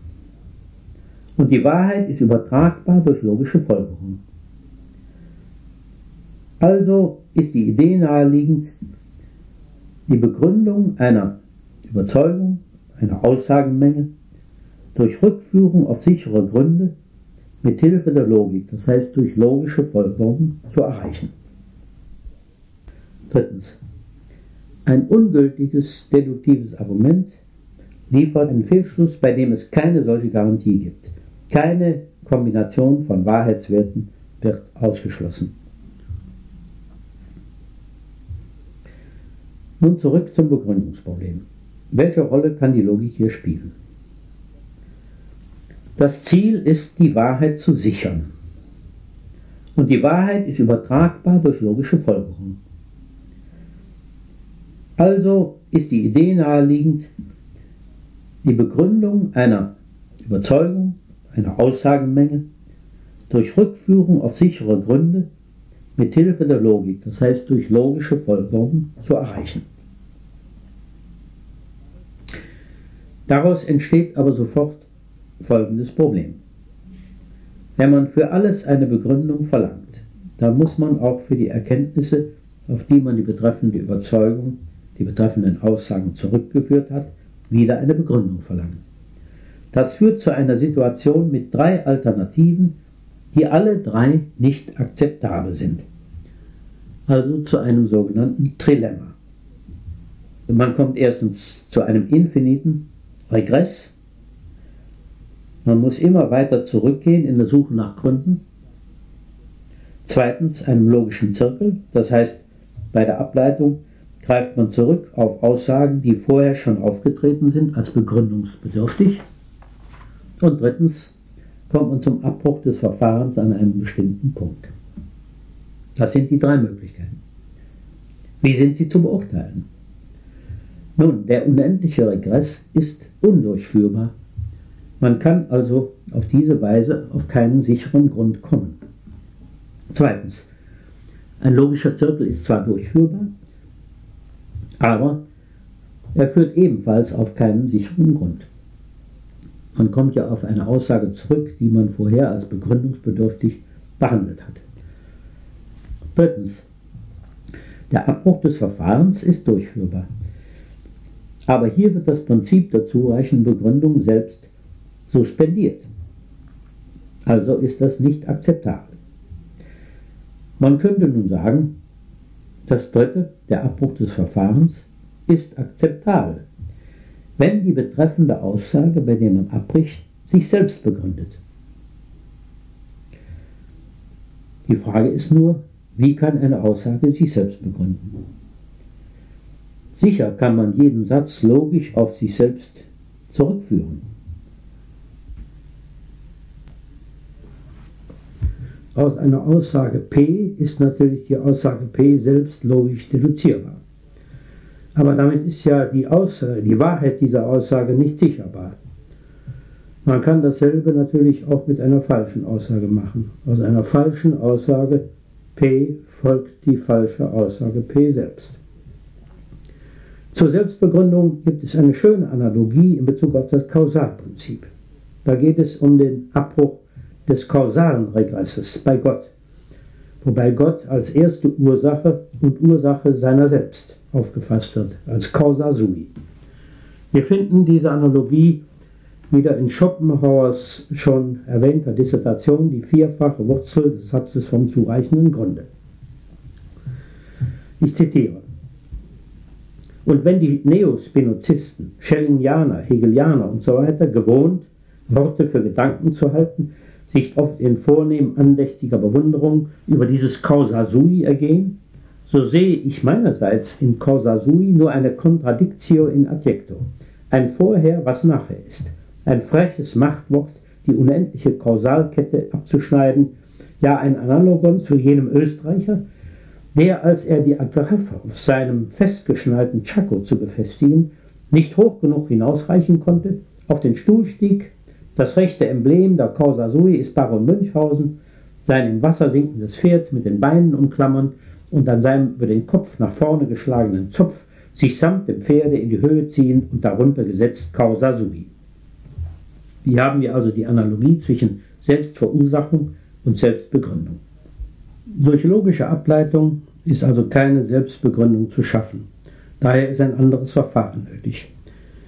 Und die Wahrheit ist übertragbar durch logische Folgerung. Also ist die Idee naheliegend, die Begründung einer Überzeugung, einer Aussagenmenge durch Rückführung auf sichere Gründe mit Hilfe der Logik, das heißt durch logische Folgerungen, zu erreichen. Drittens. Ein ungültiges deduktives Argument liefert einen Fehlschluss, bei dem es keine solche Garantie gibt. Keine Kombination von Wahrheitswerten wird ausgeschlossen. Nun zurück zum Begründungsproblem. Welche Rolle kann die Logik hier spielen? Das Ziel ist, die Wahrheit zu sichern. Und die Wahrheit ist übertragbar durch logische Folgerung. Also ist die Idee naheliegend, die Begründung einer Überzeugung, einer Aussagenmenge durch Rückführung auf sichere Gründe mit Hilfe der Logik, das heißt durch logische Folgerung, zu erreichen. Daraus entsteht aber sofort folgendes Problem. Wenn man für alles eine Begründung verlangt, dann muss man auch für die Erkenntnisse, auf die man die betreffende Überzeugung, die betreffenden Aussagen zurückgeführt hat, wieder eine Begründung verlangen. Das führt zu einer Situation mit drei Alternativen, die alle drei nicht akzeptabel sind. Also zu einem sogenannten Trilemma. Man kommt erstens zu einem infiniten Regress. Man muss immer weiter zurückgehen in der Suche nach Gründen. Zweitens einem logischen Zirkel, das heißt, bei der Ableitung greift man zurück auf Aussagen, die vorher schon aufgetreten sind als begründungsbedürftig. Und drittens kommt man zum Abbruch des Verfahrens an einem bestimmten Punkt. Das sind die drei Möglichkeiten. Wie sind sie zu beurteilen? Nun, der unendliche Regress ist undurchführbar. Man kann also auf diese Weise auf keinen sicheren Grund kommen. Zweitens, ein logischer Zirkel ist zwar durchführbar, aber er führt ebenfalls auf keinen sicheren Grund. Man kommt ja auf eine Aussage zurück, die man vorher als begründungsbedürftig behandelt hat. Drittens. Der Abbruch des Verfahrens ist durchführbar. Aber hier wird das Prinzip der zureichenden Begründung selbst suspendiert. Also ist das nicht akzeptabel. Man könnte nun sagen, das dritte, der Abbruch des Verfahrens, ist akzeptabel, wenn die betreffende Aussage, bei der man abbricht, sich selbst begründet. Die Frage ist nur, wie kann eine Aussage sich selbst begründen? Sicher kann man jeden Satz logisch auf sich selbst zurückführen. Aus einer Aussage P ist natürlich die Aussage P selbst logisch deduzierbar. Aber damit ist ja die, Aussage, die Wahrheit dieser Aussage nicht sicherbar. Man kann dasselbe natürlich auch mit einer falschen Aussage machen. Aus einer falschen Aussage P folgt die falsche Aussage P selbst. Zur Selbstbegründung gibt es eine schöne Analogie in Bezug auf das Kausalprinzip. Da geht es um den Abbruch des kausalen Regresses bei Gott, wobei Gott als erste Ursache und Ursache seiner selbst aufgefasst wird, als causa sui. Wir finden diese Analogie wieder in Schopenhauers schon erwähnter Dissertation, die vierfache Wurzel des Satzes vom zureichenden Grunde. Ich zitiere. Und wenn die Neospinozisten, Schellingianer, Hegelianer und so weiter gewohnt, Worte für Gedanken zu halten, sich oft in vornehm andächtiger Bewunderung über dieses Causa sui ergehen, so sehe ich meinerseits in Causa sui nur eine Contradictio in adjecto, ein Vorher, was nachher ist, ein freches Machtwort, die unendliche Kausalkette abzuschneiden, ja ein Analogon zu jenem Österreicher, der, als er die Agraffe auf seinem festgeschnallten Chaco zu befestigen, nicht hoch genug hinausreichen konnte, auf den Stuhl stieg, das rechte Emblem der Causa Sui ist Baron Münchhausen, sein im Wasser sinkendes Pferd mit den Beinen umklammern und an seinem über den Kopf nach vorne geschlagenen Zopf sich samt dem Pferde in die Höhe ziehen und darunter gesetzt Causa Sui. Hier haben wir also die Analogie zwischen Selbstverursachung und Selbstbegründung. Durch logische Ableitung ist also keine Selbstbegründung zu schaffen. Daher ist ein anderes Verfahren nötig.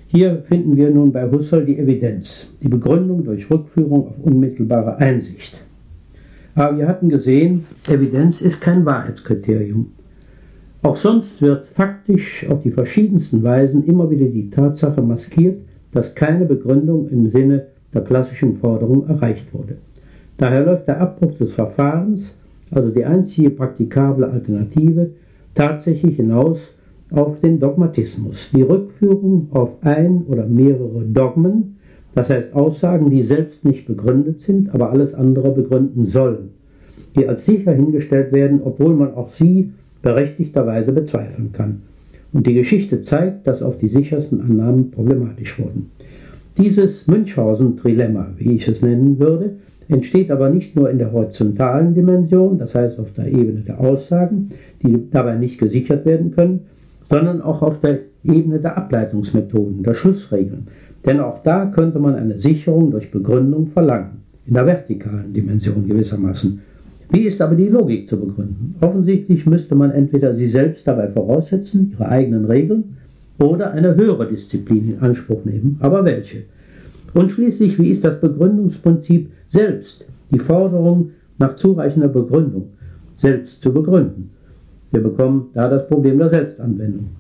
Hier finden wir nun bei Husserl die Evidenz, die Begründung durch Rückführung auf unmittelbare Einsicht. Aber wir hatten gesehen, Evidenz ist kein Wahrheitskriterium. Auch sonst wird faktisch auf die verschiedensten Weisen immer wieder die Tatsache maskiert, dass keine Begründung im Sinne der klassischen Forderung erreicht wurde. Daher läuft der Abbruch des Verfahrens, also die einzige praktikable Alternative, tatsächlich hinaus auf den Dogmatismus, die Rückführung auf ein oder mehrere Dogmen, das heißt Aussagen, die selbst nicht begründet sind, aber alles andere begründen sollen, die als sicher hingestellt werden, obwohl man auch sie berechtigterweise bezweifeln kann. Und die Geschichte zeigt, dass auch die sichersten Annahmen problematisch wurden. Dieses Münchhausen-Trilemma, wie ich es nennen würde, entsteht aber nicht nur in der horizontalen Dimension, das heißt auf der Ebene der Aussagen, die dabei nicht gesichert werden können, sondern auch auf der Ebene der Ableitungsmethoden, der Schlussregeln. Denn auch da könnte man eine Sicherung durch Begründung verlangen, in der vertikalen Dimension gewissermaßen. Wie ist aber die Logik zu begründen? Offensichtlich müsste man entweder sie selbst dabei voraussetzen, ihre eigenen Regeln, oder eine höhere Disziplin in Anspruch nehmen, aber welche? Und schließlich, wie ist das Begründungsprinzip selbst, die Forderung nach zureichender Begründung, selbst zu begründen? Wir bekommen da das Problem der Selbstanwendung.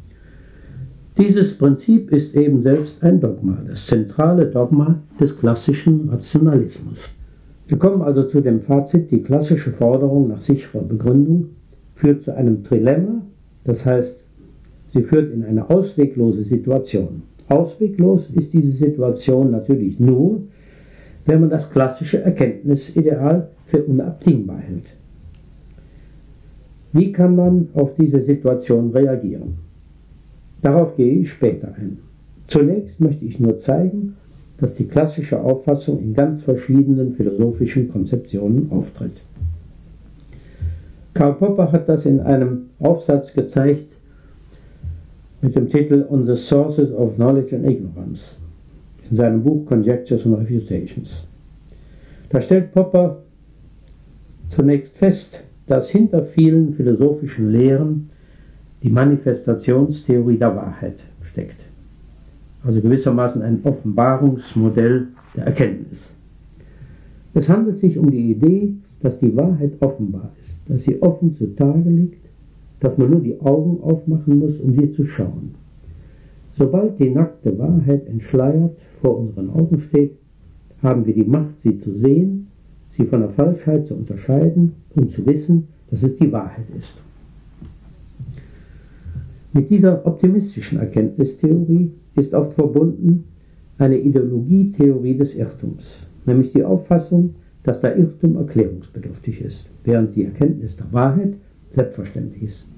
Dieses Prinzip ist eben selbst ein Dogma, das zentrale Dogma des klassischen Rationalismus. Wir kommen also zu dem Fazit, die klassische Forderung nach sicherer Begründung führt zu einem Trilemma, das heißt, sie führt in eine ausweglose Situation. Ausweglos ist diese Situation natürlich nur, wenn man das klassische Erkenntnisideal für unabdingbar hält. Wie kann man auf diese Situation reagieren? Darauf gehe ich später ein. Zunächst möchte ich nur zeigen, dass die klassische Auffassung in ganz verschiedenen philosophischen Konzeptionen auftritt. Karl Popper hat das in einem Aufsatz gezeigt mit dem Titel On the Sources of Knowledge and Ignorance in seinem Buch Conjectures and Refutations. Da stellt Popper zunächst fest, dass hinter vielen philosophischen Lehren die Manifestationstheorie der Wahrheit steckt. Also gewissermaßen ein Offenbarungsmodell der Erkenntnis. Es handelt sich um die Idee, dass die Wahrheit offenbar ist, dass sie offen zutage liegt, dass man nur die Augen aufmachen muss, um sie zu schauen. Sobald die nackte Wahrheit entschleiert vor unseren Augen steht, haben wir die Macht, sie zu sehen, sie von der Falschheit zu unterscheiden und zu wissen, dass es die Wahrheit ist. Mit dieser optimistischen Erkenntnistheorie ist oft verbunden eine Ideologietheorie des Irrtums, nämlich die Auffassung, dass der Irrtum erklärungsbedürftig ist, während die Erkenntnis der Wahrheit selbstverständlich ist.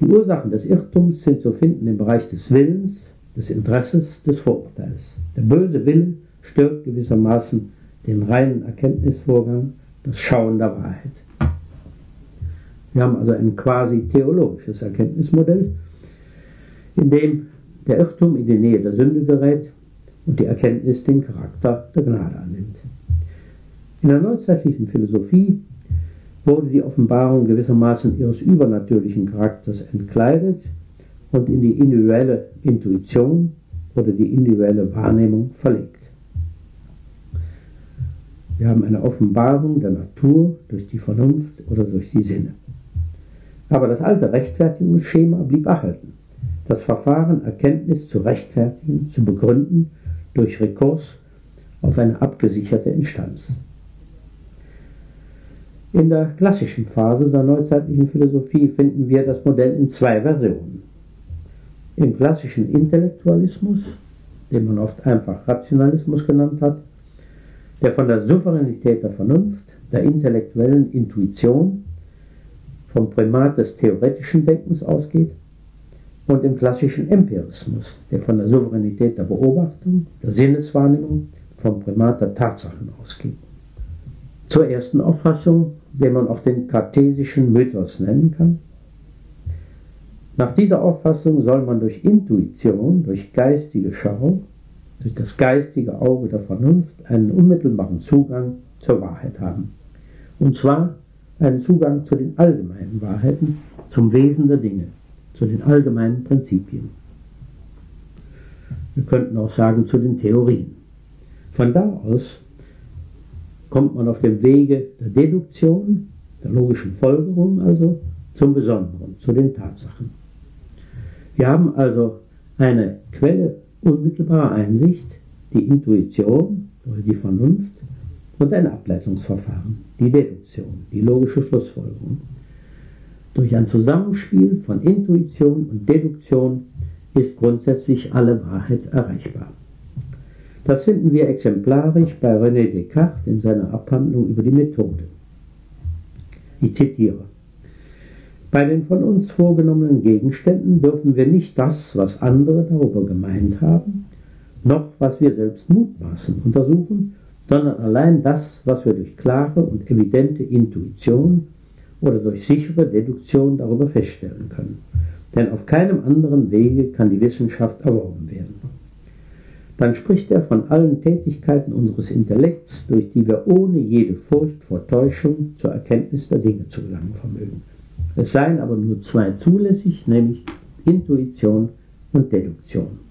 Die Ursachen des Irrtums sind zu finden im Bereich des Willens, des Interesses, des Vorurteils. Der böse Wille stört gewissermaßen den reinen Erkenntnisvorgang, das Schauen der Wahrheit. Wir haben also ein quasi theologisches Erkenntnismodell, in dem der Irrtum in die Nähe der Sünde gerät und die Erkenntnis den Charakter der Gnade annimmt. In der neuzeitlichen Philosophie wurde die Offenbarung gewissermaßen ihres übernatürlichen Charakters entkleidet und in die individuelle Intuition oder die individuelle Wahrnehmung verlegt. Wir haben eine Offenbarung der Natur durch die Vernunft oder durch die Sinne. Aber das alte Rechtfertigungsschema blieb erhalten das Verfahren Erkenntnis zu rechtfertigen, zu begründen durch Rekurs auf eine abgesicherte Instanz. In der klassischen Phase der neuzeitlichen Philosophie finden wir das Modell in zwei Versionen. Im klassischen Intellektualismus, den man oft einfach Rationalismus genannt hat, der von der Souveränität der Vernunft, der intellektuellen Intuition, vom Primat des theoretischen Denkens ausgeht und im klassischen Empirismus, der von der Souveränität der Beobachtung, der Sinneswahrnehmung, vom Primat der Tatsachen ausgeht. Zur ersten Auffassung, den man auch den kartesischen Mythos nennen kann. Nach dieser Auffassung soll man durch Intuition, durch geistige Schau, durch das geistige Auge der Vernunft einen unmittelbaren Zugang zur Wahrheit haben. Und zwar einen Zugang zu den allgemeinen Wahrheiten, zum Wesen der Dinge zu den allgemeinen Prinzipien. Wir könnten auch sagen zu den Theorien. Von da aus kommt man auf dem Wege der Deduktion, der logischen Folgerung also, zum Besonderen, zu den Tatsachen. Wir haben also eine Quelle unmittelbarer Einsicht, die Intuition oder die Vernunft und ein Ableitungsverfahren, die Deduktion, die logische Schlussfolgerung. Durch ein Zusammenspiel von Intuition und Deduktion ist grundsätzlich alle Wahrheit erreichbar. Das finden wir exemplarisch bei René Descartes in seiner Abhandlung über die Methode. Ich zitiere. Bei den von uns vorgenommenen Gegenständen dürfen wir nicht das, was andere darüber gemeint haben, noch was wir selbst mutmaßen untersuchen, sondern allein das, was wir durch klare und evidente Intuition oder durch sichere Deduktion darüber feststellen können. Denn auf keinem anderen Wege kann die Wissenschaft erworben werden. Dann spricht er von allen Tätigkeiten unseres Intellekts, durch die wir ohne jede Furcht vor Täuschung zur Erkenntnis der Dinge zu gelangen vermögen. Es seien aber nur zwei zulässig, nämlich Intuition und Deduktion.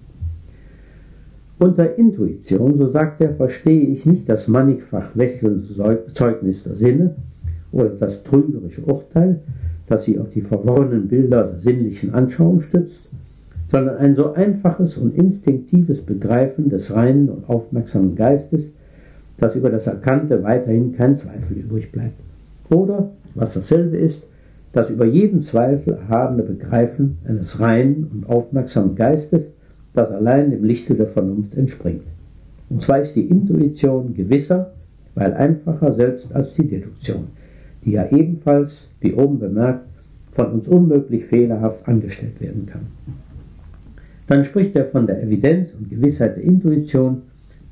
Unter Intuition, so sagt er, verstehe ich nicht das mannigfach wechselnde Zeugnis der Sinne oder das trügerische Urteil, das sich auf die verworrenen Bilder der sinnlichen Anschauung stützt, sondern ein so einfaches und instinktives Begreifen des reinen und aufmerksamen Geistes, dass über das Erkannte weiterhin kein Zweifel übrig bleibt. Oder, was dasselbe ist, das über jeden Zweifel erhabene Begreifen eines reinen und aufmerksamen Geistes, das allein dem Lichte der Vernunft entspringt. Und zwar ist die Intuition gewisser, weil einfacher selbst als die Deduktion, die ja ebenfalls, wie oben bemerkt, von uns unmöglich fehlerhaft angestellt werden kann. Dann spricht er von der Evidenz und Gewissheit der Intuition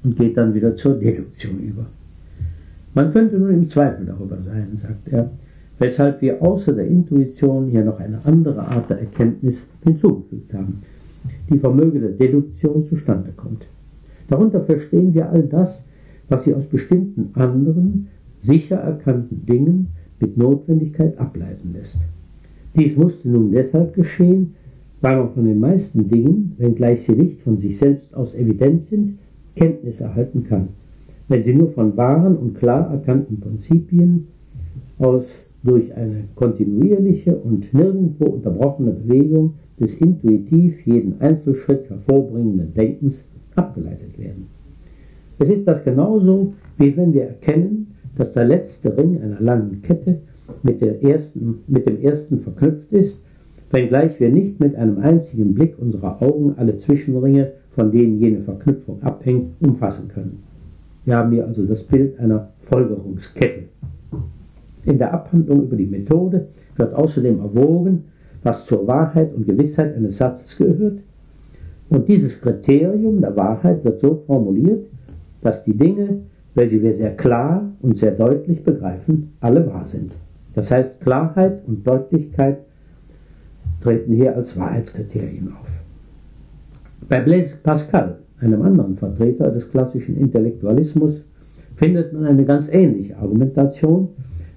und geht dann wieder zur Deduktion über. Man könnte nun im Zweifel darüber sein, sagt er, weshalb wir außer der Intuition hier noch eine andere Art der Erkenntnis hinzugefügt haben, die Vermöge der Deduktion zustande kommt. Darunter verstehen wir all das, was sie aus bestimmten anderen, sicher erkannten Dingen mit Notwendigkeit ableiten lässt. Dies musste nun deshalb geschehen, man von den meisten Dingen, wenngleich sie nicht von sich selbst aus evident sind, Kenntnis erhalten kann, wenn sie nur von wahren und klar erkannten Prinzipien aus durch eine kontinuierliche und nirgendwo unterbrochene Bewegung des intuitiv jeden Einzelschritt hervorbringenden Denkens abgeleitet werden. Es ist das genauso, wie wenn wir erkennen, dass der letzte Ring einer langen Kette mit, ersten, mit dem ersten verknüpft ist, wenngleich wir nicht mit einem einzigen Blick unserer Augen alle Zwischenringe, von denen jene Verknüpfung abhängt, umfassen können. Wir haben hier also das Bild einer Folgerungskette. In der Abhandlung über die Methode wird außerdem erwogen, was zur Wahrheit und Gewissheit eines Satzes gehört. Und dieses Kriterium der Wahrheit wird so formuliert, dass die Dinge, welche wir sehr klar und sehr deutlich begreifen, alle wahr sind. Das heißt, Klarheit und Deutlichkeit treten hier als Wahrheitskriterien auf. Bei Blaise Pascal, einem anderen Vertreter des klassischen Intellektualismus, findet man eine ganz ähnliche Argumentation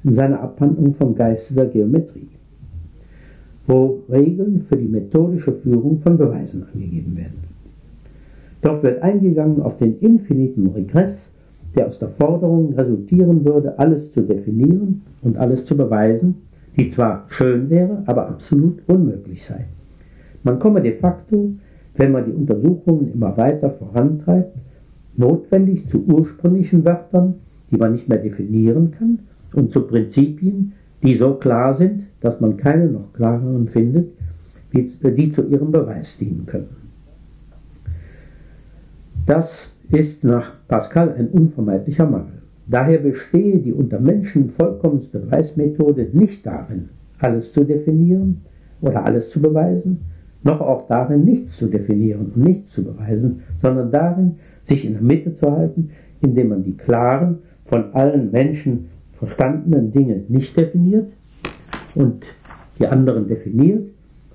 in seiner Abhandlung vom Geiste der Geometrie wo Regeln für die methodische Führung von Beweisen angegeben werden. Dort wird eingegangen auf den infiniten Regress, der aus der Forderung resultieren würde, alles zu definieren und alles zu beweisen, die zwar schön wäre, aber absolut unmöglich sei. Man komme de facto, wenn man die Untersuchungen immer weiter vorantreibt, notwendig zu ursprünglichen Wörtern, die man nicht mehr definieren kann, und zu Prinzipien, die so klar sind, dass man keine noch klareren findet, die zu ihrem Beweis dienen können. Das ist nach Pascal ein unvermeidlicher Mangel. Daher bestehe die unter Menschen vollkommenste Beweismethode nicht darin, alles zu definieren oder alles zu beweisen, noch auch darin, nichts zu definieren und nichts zu beweisen, sondern darin, sich in der Mitte zu halten, indem man die klaren, von allen Menschen verstandenen Dinge nicht definiert und die anderen definiert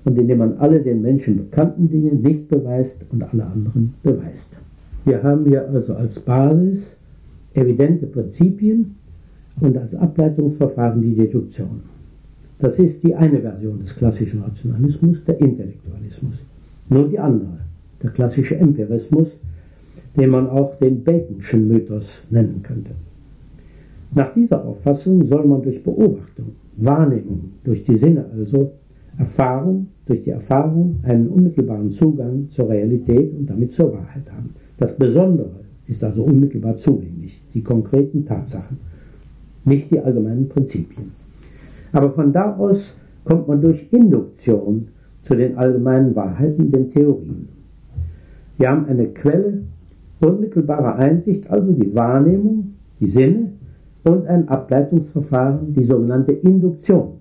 und indem man alle den Menschen bekannten Dinge nicht beweist und alle anderen beweist. Wir haben hier also als Basis evidente Prinzipien und als Ableitungsverfahren die Deduktion. Das ist die eine Version des klassischen Rationalismus, der Intellektualismus. Nur die andere, der klassische Empirismus, den man auch den Baconschen Mythos nennen könnte. Nach dieser Auffassung soll man durch Beobachtung, Wahrnehmung, durch die Sinne also, Erfahrung, durch die Erfahrung einen unmittelbaren Zugang zur Realität und damit zur Wahrheit haben. Das Besondere ist also unmittelbar zugänglich, die konkreten Tatsachen, nicht die allgemeinen Prinzipien. Aber von da aus kommt man durch Induktion zu den allgemeinen Wahrheiten, den Theorien. Wir haben eine Quelle unmittelbarer Einsicht, also die Wahrnehmung, die Sinne, und ein Ableitungsverfahren, die sogenannte Induktion.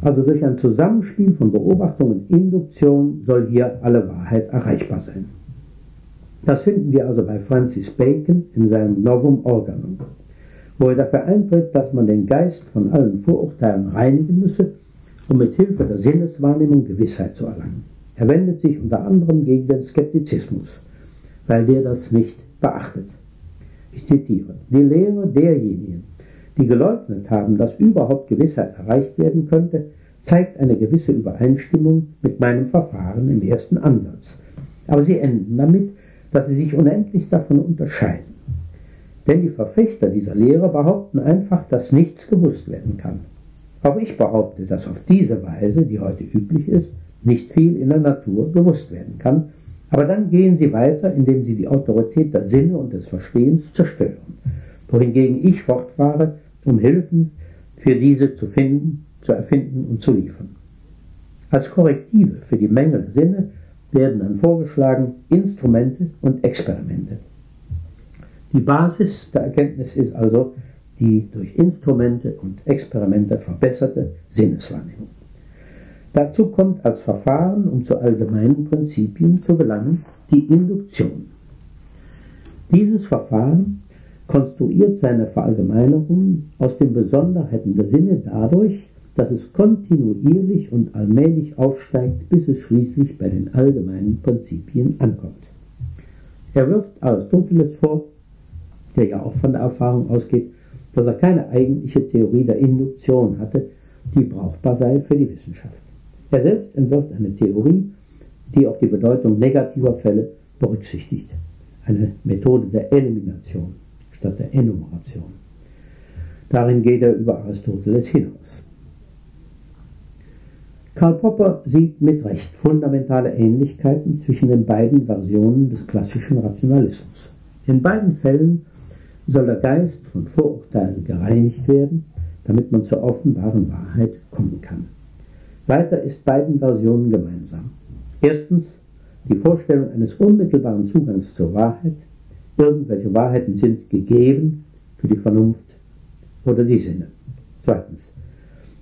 Also durch ein Zusammenspiel von Beobachtung und Induktion soll hier alle Wahrheit erreichbar sein. Das finden wir also bei Francis Bacon in seinem Novum Organum, wo er dafür eintritt, dass man den Geist von allen Vorurteilen reinigen müsse, um mit Hilfe der Sinneswahrnehmung Gewissheit zu erlangen. Er wendet sich unter anderem gegen den Skeptizismus, weil der das nicht beachtet. Ich zitiere, die Lehre derjenigen, die geleugnet haben, dass überhaupt Gewissheit erreicht werden könnte, zeigt eine gewisse Übereinstimmung mit meinem Verfahren im ersten Ansatz. Aber sie enden damit, dass sie sich unendlich davon unterscheiden. Denn die Verfechter dieser Lehre behaupten einfach, dass nichts gewusst werden kann. Auch ich behaupte, dass auf diese Weise, die heute üblich ist, nicht viel in der Natur gewusst werden kann, aber dann gehen sie weiter, indem sie die Autorität der Sinne und des Verstehens zerstören, wohingegen ich fortfahre, um Hilfen für diese zu finden, zu erfinden und zu liefern. Als Korrektive für die Mängel Sinne werden dann vorgeschlagen Instrumente und Experimente. Die Basis der Erkenntnis ist also die durch Instrumente und Experimente verbesserte Sinneswahrnehmung. Dazu kommt als Verfahren, um zu allgemeinen Prinzipien zu gelangen, die Induktion. Dieses Verfahren konstruiert seine Verallgemeinerungen aus den Besonderheiten der Sinne dadurch, dass es kontinuierlich und allmählich aufsteigt, bis es schließlich bei den allgemeinen Prinzipien ankommt. Er wirft Aristoteles vor, der ja auch von der Erfahrung ausgeht, dass er keine eigentliche Theorie der Induktion hatte, die brauchbar sei für die Wissenschaft. Er selbst entwirft eine Theorie, die auf die Bedeutung negativer Fälle berücksichtigt. Eine Methode der Elimination statt der Enumeration. Darin geht er über Aristoteles hinaus. Karl Popper sieht mit Recht fundamentale Ähnlichkeiten zwischen den beiden Versionen des klassischen Rationalismus. In beiden Fällen soll der Geist von Vorurteilen gereinigt werden, damit man zur offenbaren Wahrheit kommen kann. Weiter ist beiden Versionen gemeinsam. Erstens die Vorstellung eines unmittelbaren Zugangs zur Wahrheit. Irgendwelche Wahrheiten sind gegeben für die Vernunft oder die Sinne. Zweitens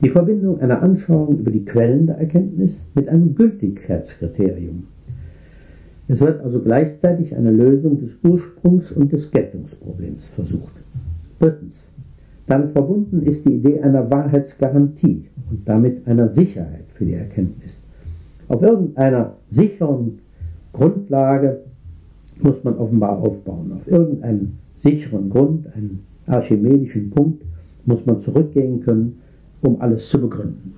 die Verbindung einer Anschauung über die Quellen der Erkenntnis mit einem Gültigkeitskriterium. Es wird also gleichzeitig eine Lösung des Ursprungs- und des Geltungsproblems versucht. Drittens. Dann verbunden ist die Idee einer Wahrheitsgarantie und damit einer Sicherheit für die Erkenntnis. Auf irgendeiner sicheren Grundlage muss man offenbar aufbauen. Auf irgendeinen sicheren Grund, einen archimedischen Punkt, muss man zurückgehen können, um alles zu begründen.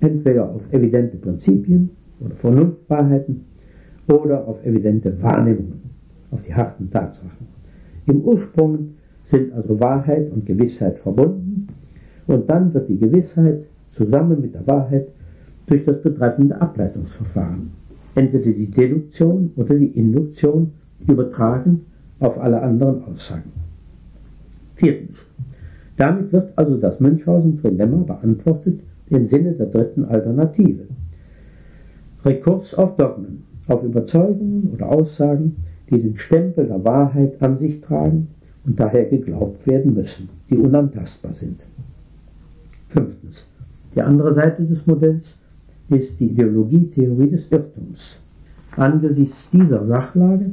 Entweder auf evidente Prinzipien oder Vernunftwahrheiten oder auf evidente Wahrnehmungen, auf die harten Tatsachen. Im Ursprung sind also Wahrheit und Gewissheit verbunden und dann wird die Gewissheit zusammen mit der Wahrheit durch das betreffende Ableitungsverfahren, entweder die Deduktion oder die Induktion, übertragen auf alle anderen Aussagen. Viertens. Damit wird also das Münchhausen-Trilemma beantwortet im Sinne der dritten Alternative. Rekurs auf Dogmen auf Überzeugungen oder Aussagen, die den Stempel der Wahrheit an sich tragen und daher geglaubt werden müssen, die unantastbar sind. Fünftens. Die andere Seite des Modells ist die Ideologietheorie des Irrtums. Angesichts dieser Sachlage,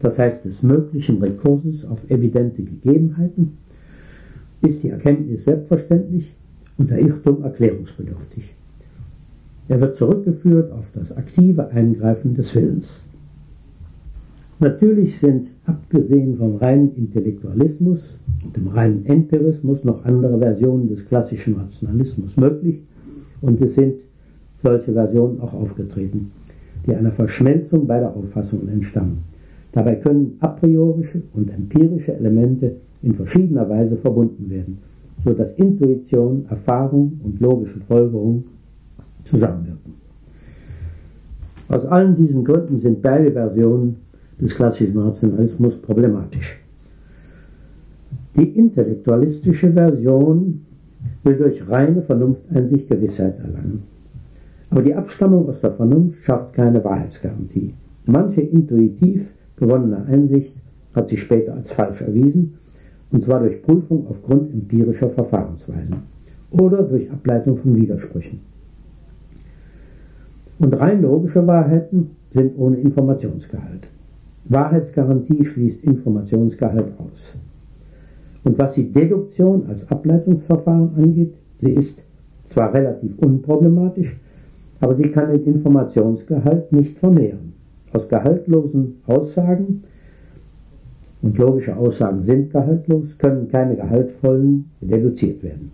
das heißt des möglichen Rekurses auf evidente Gegebenheiten, ist die Erkenntnis selbstverständlich und der Irrtum erklärungsbedürftig. Er wird zurückgeführt auf das aktive Eingreifen des Willens. Natürlich sind, abgesehen vom reinen Intellektualismus und dem reinen Empirismus, noch andere Versionen des klassischen Rationalismus möglich und es sind solche Versionen auch aufgetreten, die einer Verschmelzung beider Auffassungen entstammen. Dabei können a priorische und empirische Elemente in verschiedener Weise verbunden werden, so dass Intuition, Erfahrung und logische Folgerung zusammenwirken. Aus allen diesen Gründen sind beide Versionen des klassischen Rationalismus problematisch. Die intellektualistische Version will durch reine Vernunfteinsicht Gewissheit erlangen. Aber die Abstammung aus der Vernunft schafft keine Wahrheitsgarantie. Manche intuitiv gewonnene Einsicht hat sich später als falsch erwiesen, und zwar durch Prüfung aufgrund empirischer Verfahrensweisen oder durch Ableitung von Widersprüchen. Und rein logische Wahrheiten sind ohne Informationsgehalt. Wahrheitsgarantie schließt Informationsgehalt aus. Und was die Deduktion als Ableitungsverfahren angeht, sie ist zwar relativ unproblematisch, aber sie kann den Informationsgehalt nicht vermehren. Aus gehaltlosen Aussagen, und logische Aussagen sind gehaltlos, können keine gehaltvollen deduziert werden.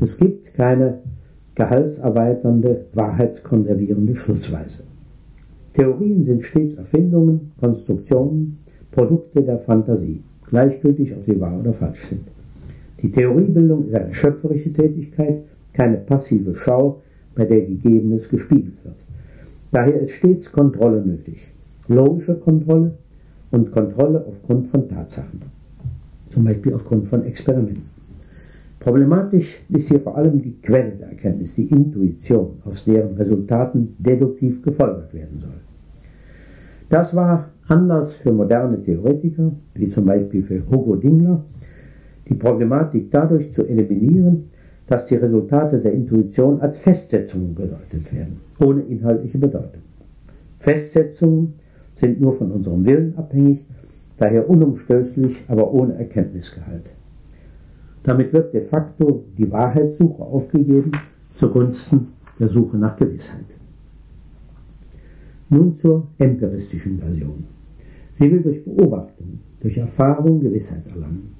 Es gibt keine gehaltserweiternde, wahrheitskonservierende Schlussweise. Theorien sind stets Erfindungen, Konstruktionen, Produkte der Fantasie, gleichgültig ob sie wahr oder falsch sind. Die Theoriebildung ist eine schöpferische Tätigkeit, keine passive Schau, bei der Gegebenes gespiegelt wird. Daher ist stets Kontrolle nötig, logische Kontrolle und Kontrolle aufgrund von Tatsachen, zum Beispiel aufgrund von Experimenten. Problematisch ist hier vor allem die Quelle der Erkenntnis, die Intuition, aus deren Resultaten deduktiv gefolgert werden soll. Das war Anlass für moderne Theoretiker, wie zum Beispiel für Hugo Dingler, die Problematik dadurch zu eliminieren, dass die Resultate der Intuition als Festsetzungen gedeutet werden, ohne inhaltliche Bedeutung. Festsetzungen sind nur von unserem Willen abhängig, daher unumstößlich, aber ohne Erkenntnisgehalt. Damit wird de facto die Wahrheitssuche aufgegeben zugunsten der Suche nach Gewissheit. Nun zur empiristischen Version. Sie will durch Beobachtung, durch Erfahrung Gewissheit erlangen.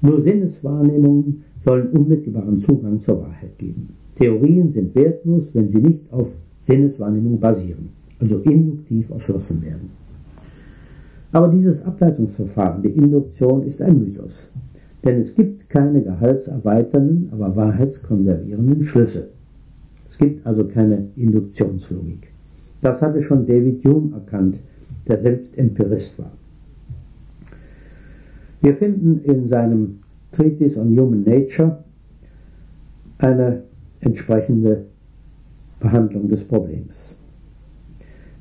Nur Sinneswahrnehmungen sollen unmittelbaren Zugang zur Wahrheit geben. Theorien sind wertlos, wenn sie nicht auf Sinneswahrnehmung basieren, also induktiv erschlossen werden. Aber dieses Ableitungsverfahren, die Induktion, ist ein Mythos. Denn es gibt keine gehaltserweiternden, aber wahrheitskonservierenden Schlüsse. Es gibt also keine Induktionslogik. Das hatte schon David Hume erkannt, der selbst Empirist war. Wir finden in seinem Treatise on Human Nature eine entsprechende Behandlung des Problems.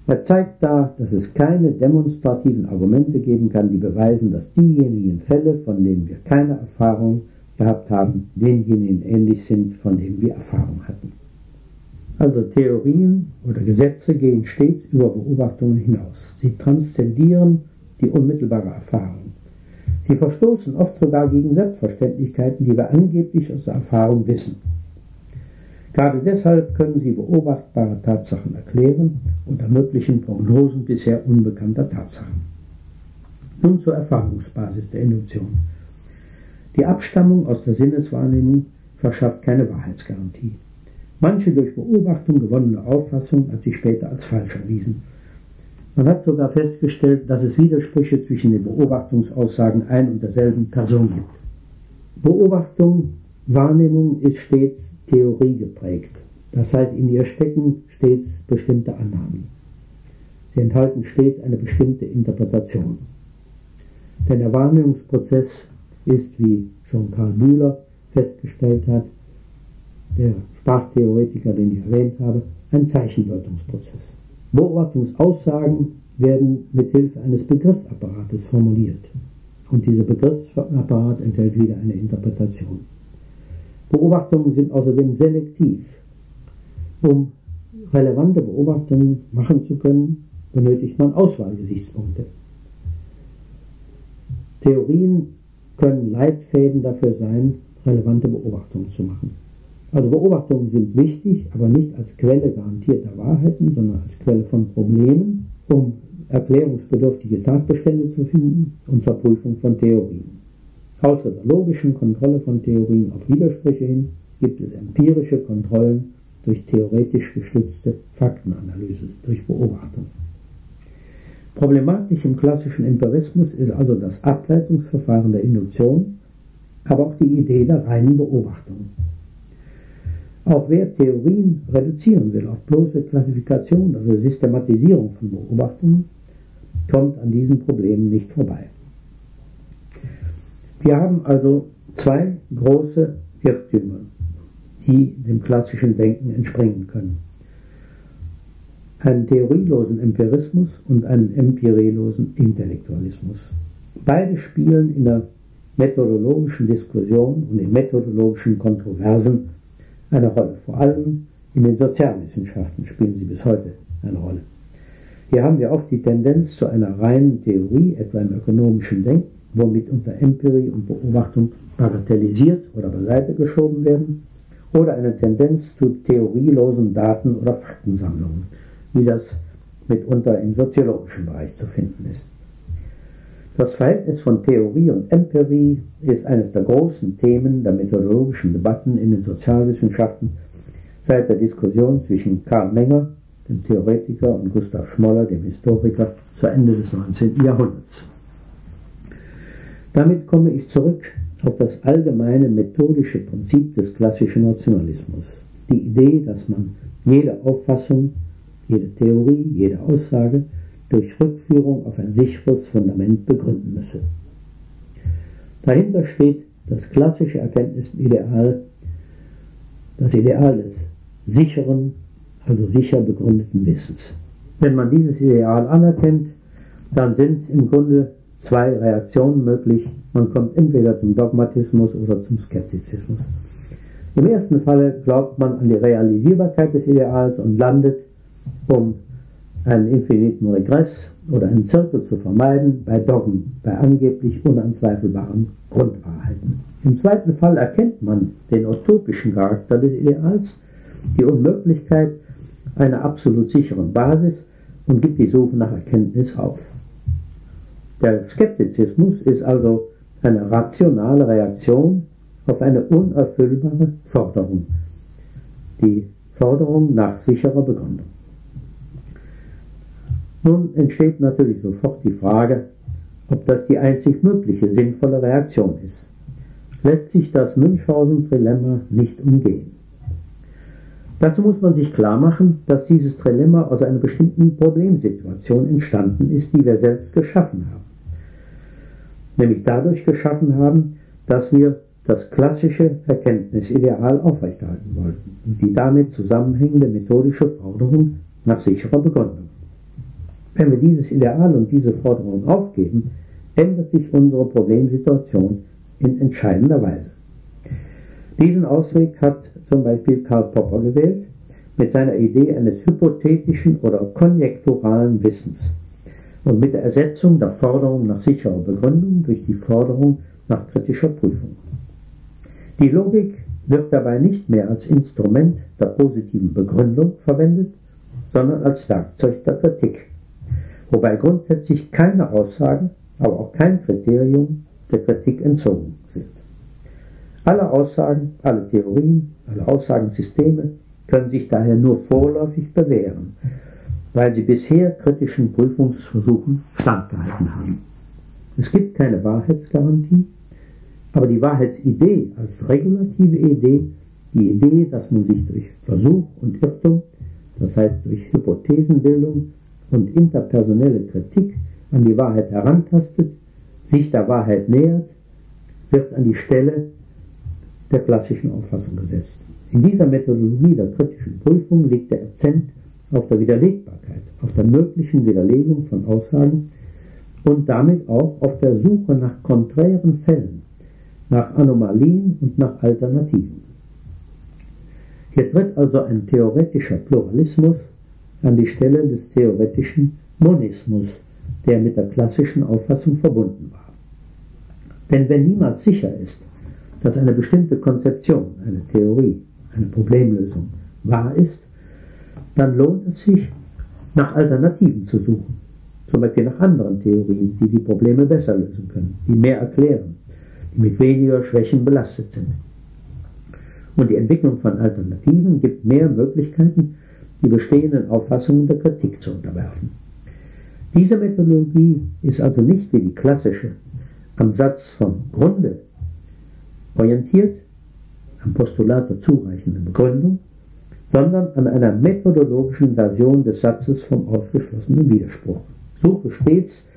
Er zeigt da, dass es keine demonstrativen Argumente geben kann, die beweisen, dass diejenigen Fälle, von denen wir keine Erfahrung gehabt haben, denjenigen ähnlich sind, von denen wir Erfahrung hatten. Also Theorien oder Gesetze gehen stets über Beobachtungen hinaus. Sie transzendieren die unmittelbare Erfahrung. Sie verstoßen oft sogar gegen Selbstverständlichkeiten, die wir angeblich aus der Erfahrung wissen. Gerade deshalb können sie beobachtbare Tatsachen erklären und ermöglichen Prognosen bisher unbekannter Tatsachen. Nun zur Erfahrungsbasis der Induktion. Die Abstammung aus der Sinneswahrnehmung verschafft keine Wahrheitsgarantie. Manche durch Beobachtung gewonnene Auffassung hat sich später als falsch erwiesen. Man hat sogar festgestellt, dass es Widersprüche zwischen den Beobachtungsaussagen ein und derselben Person gibt. Beobachtung, Wahrnehmung ist stets Theorie geprägt. Das heißt, in ihr stecken stets bestimmte Annahmen. Sie enthalten stets eine bestimmte Interpretation. Denn der Wahrnehmungsprozess ist, wie schon Karl Bühler festgestellt hat, der Sprachtheoretiker, den ich erwähnt habe, ein Zeichendeutungsprozess. Beobachtungsaussagen werden mit Hilfe eines Begriffsapparates formuliert. Und dieser Begriffsapparat enthält wieder eine Interpretation. Beobachtungen sind außerdem selektiv. Um relevante Beobachtungen machen zu können, benötigt man Auswahlgesichtspunkte. Theorien können Leitfäden dafür sein, relevante Beobachtungen zu machen. Also Beobachtungen sind wichtig, aber nicht als Quelle garantierter Wahrheiten, sondern als Quelle von Problemen, um erklärungsbedürftige Tatbestände zu finden und zur Prüfung von Theorien. Außer der logischen Kontrolle von Theorien auf Widersprüche hin gibt es empirische Kontrollen durch theoretisch gestützte Faktenanalyse, durch Beobachtung. Problematisch im klassischen Empirismus ist also das Ableitungsverfahren der Induktion, aber auch die Idee der reinen Beobachtung. Auch wer Theorien reduzieren will auf bloße Klassifikation, also Systematisierung von Beobachtungen, kommt an diesen Problemen nicht vorbei. Wir haben also zwei große Irrtümer, die dem klassischen Denken entspringen können. Einen theorielosen Empirismus und einen empirielosen Intellektualismus. Beide spielen in der methodologischen Diskussion und in methodologischen Kontroversen eine Rolle. Vor allem in den Sozialwissenschaften spielen sie bis heute eine Rolle. Hier haben wir oft die Tendenz zu einer reinen Theorie, etwa im ökonomischen Denken, womit unter Empirie und Beobachtung bagatellisiert oder beiseite geschoben werden, oder eine Tendenz zu theorielosen Daten- oder Faktensammlungen, wie das mitunter im soziologischen Bereich zu finden ist. Das Verhältnis von Theorie und Empirie ist eines der großen Themen der methodologischen Debatten in den Sozialwissenschaften seit der Diskussion zwischen Karl Menger, dem Theoretiker, und Gustav Schmoller, dem Historiker, zu Ende des 19. Jahrhunderts. Damit komme ich zurück auf das allgemeine methodische Prinzip des klassischen Nationalismus. Die Idee, dass man jede Auffassung, jede Theorie, jede Aussage durch Rückführung auf ein sicheres Fundament begründen müsse. Dahinter steht das klassische Erkenntnisideal, das Ideal des sicheren, also sicher begründeten Wissens. Wenn man dieses Ideal anerkennt, dann sind im Grunde zwei Reaktionen möglich. Man kommt entweder zum Dogmatismus oder zum Skeptizismus. Im ersten Falle glaubt man an die Realisierbarkeit des Ideals und landet, um einen infiniten Regress oder einen Zirkel zu vermeiden, bei Dogmen, bei angeblich unanzweifelbaren Grundwahrheiten. Im zweiten Fall erkennt man den utopischen Charakter des Ideals, die Unmöglichkeit einer absolut sicheren Basis und gibt die Suche nach Erkenntnis auf. Der Skeptizismus ist also eine rationale Reaktion auf eine unerfüllbare Forderung, die Forderung nach sicherer Begründung. Nun entsteht natürlich sofort die Frage, ob das die einzig mögliche sinnvolle Reaktion ist. Lässt sich das Münchhausen-Trilemma nicht umgehen. Dazu muss man sich klar machen, dass dieses Trilemma aus einer bestimmten Problemsituation entstanden ist, die wir selbst geschaffen haben. Nämlich dadurch geschaffen haben, dass wir das klassische Erkenntnisideal aufrechterhalten wollten und die damit zusammenhängende methodische Forderung nach sicherer Begründung. Wenn wir dieses Ideal und diese Forderung aufgeben, ändert sich unsere Problemsituation in entscheidender Weise. Diesen Ausweg hat zum Beispiel Karl Popper gewählt mit seiner Idee eines hypothetischen oder konjekturalen Wissens und mit der Ersetzung der Forderung nach sicherer Begründung durch die Forderung nach kritischer Prüfung. Die Logik wird dabei nicht mehr als Instrument der positiven Begründung verwendet, sondern als Werkzeug der Kritik wobei grundsätzlich keine Aussagen, aber auch kein Kriterium der Kritik entzogen sind. Alle Aussagen, alle Theorien, alle Aussagensysteme können sich daher nur vorläufig bewähren, weil sie bisher kritischen Prüfungsversuchen standgehalten haben. Es gibt keine Wahrheitsgarantie, aber die Wahrheitsidee als regulative Idee, die Idee, dass man sich durch Versuch und Irrtum, das heißt durch Hypothesenbildung und interpersonelle Kritik an die Wahrheit herantastet, sich der Wahrheit nähert, wird an die Stelle der klassischen Auffassung gesetzt. In dieser Methodologie der kritischen Prüfung liegt der Akzent auf der Widerlegbarkeit, auf der möglichen Widerlegung von Aussagen und damit auch auf der Suche nach konträren Fällen, nach Anomalien und nach Alternativen. Hier tritt also ein theoretischer Pluralismus an die Stelle des theoretischen Monismus, der mit der klassischen Auffassung verbunden war. Denn wenn niemals sicher ist, dass eine bestimmte Konzeption, eine Theorie, eine Problemlösung wahr ist, dann lohnt es sich, nach Alternativen zu suchen. Zum Beispiel nach anderen Theorien, die die Probleme besser lösen können, die mehr erklären, die mit weniger Schwächen belastet sind. Und die Entwicklung von Alternativen gibt mehr Möglichkeiten, die bestehenden Auffassungen der Kritik zu unterwerfen. Diese Methodologie ist also nicht wie die klassische am Satz vom Grunde orientiert, am Postulat der zureichenden Begründung, sondern an einer methodologischen Version des Satzes vom ausgeschlossenen Widerspruch. Suche stets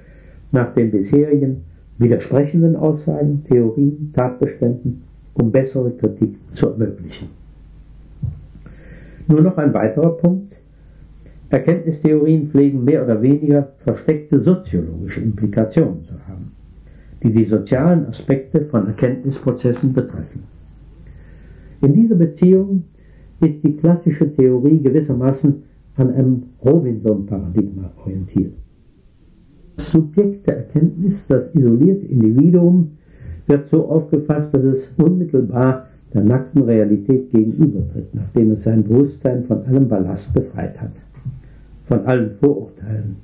nach den bisherigen widersprechenden Aussagen, Theorien, Tatbeständen, um bessere Kritik zu ermöglichen. Nur noch ein weiterer Punkt. Erkenntnistheorien pflegen mehr oder weniger versteckte soziologische Implikationen zu haben, die die sozialen Aspekte von Erkenntnisprozessen betreffen. In dieser Beziehung ist die klassische Theorie gewissermaßen an einem Robinson-Paradigma orientiert. Das Subjekt der Erkenntnis, das isolierte Individuum, wird so aufgefasst, dass es unmittelbar der nackten Realität gegenübertritt, nachdem es sein Bewusstsein von allem Ballast befreit hat, von allen Vorurteilen,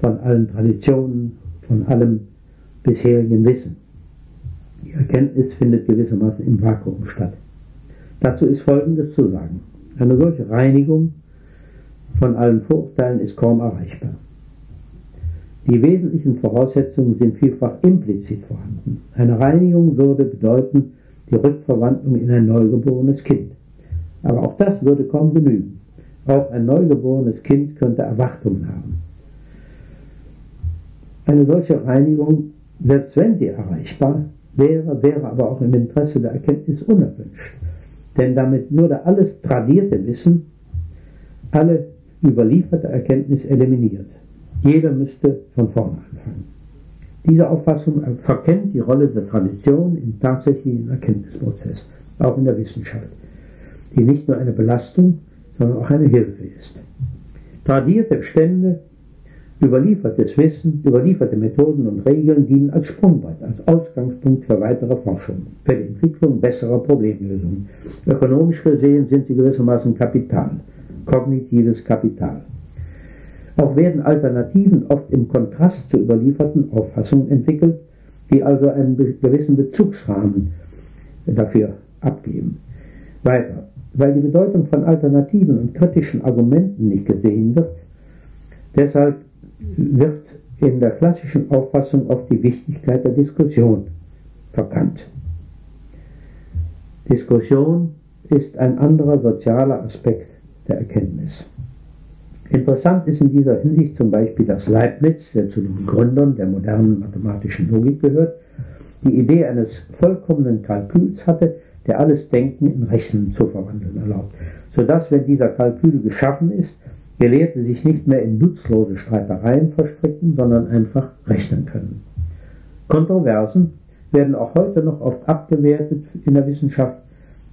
von allen Traditionen, von allem bisherigen Wissen. Die Erkenntnis findet gewissermaßen im Vakuum statt. Dazu ist Folgendes zu sagen. Eine solche Reinigung von allen Vorurteilen ist kaum erreichbar. Die wesentlichen Voraussetzungen sind vielfach implizit vorhanden. Eine Reinigung würde bedeuten die Rückverwandlung in ein neugeborenes Kind. Aber auch das würde kaum genügen. Auch ein neugeborenes Kind könnte Erwartungen haben. Eine solche Reinigung, selbst wenn sie erreichbar wäre, wäre aber auch im Interesse der Erkenntnis unerwünscht. Denn damit würde alles tradierte Wissen, alle überlieferte Erkenntnis eliminiert. Jeder müsste von vorne anfangen. Diese Auffassung verkennt die Rolle der Tradition im tatsächlichen Erkenntnisprozess, auch in der Wissenschaft, die nicht nur eine Belastung, sondern auch eine Hilfe ist. Tradierte Bestände, überliefertes Wissen, überlieferte Methoden und Regeln dienen als Sprungbrett, als Ausgangspunkt für weitere Forschung, für die Entwicklung besserer Problemlösungen. Ökonomisch gesehen sind sie gewissermaßen Kapital, kognitives Kapital. Auch werden Alternativen oft im Kontrast zur überlieferten Auffassung entwickelt, die also einen gewissen Bezugsrahmen dafür abgeben. Weiter, weil die Bedeutung von Alternativen und kritischen Argumenten nicht gesehen wird, deshalb wird in der klassischen Auffassung oft die Wichtigkeit der Diskussion verkannt. Diskussion ist ein anderer sozialer Aspekt der Erkenntnis. Interessant ist in dieser Hinsicht zum Beispiel, dass Leibniz, der zu den Gründern der modernen mathematischen Logik gehört, die Idee eines vollkommenen Kalküls hatte, der alles Denken in Rechnen zu verwandeln erlaubt, sodass, wenn dieser Kalkül geschaffen ist, Gelehrte sich nicht mehr in nutzlose Streitereien verstricken, sondern einfach rechnen können. Kontroversen werden auch heute noch oft abgewertet in der Wissenschaft,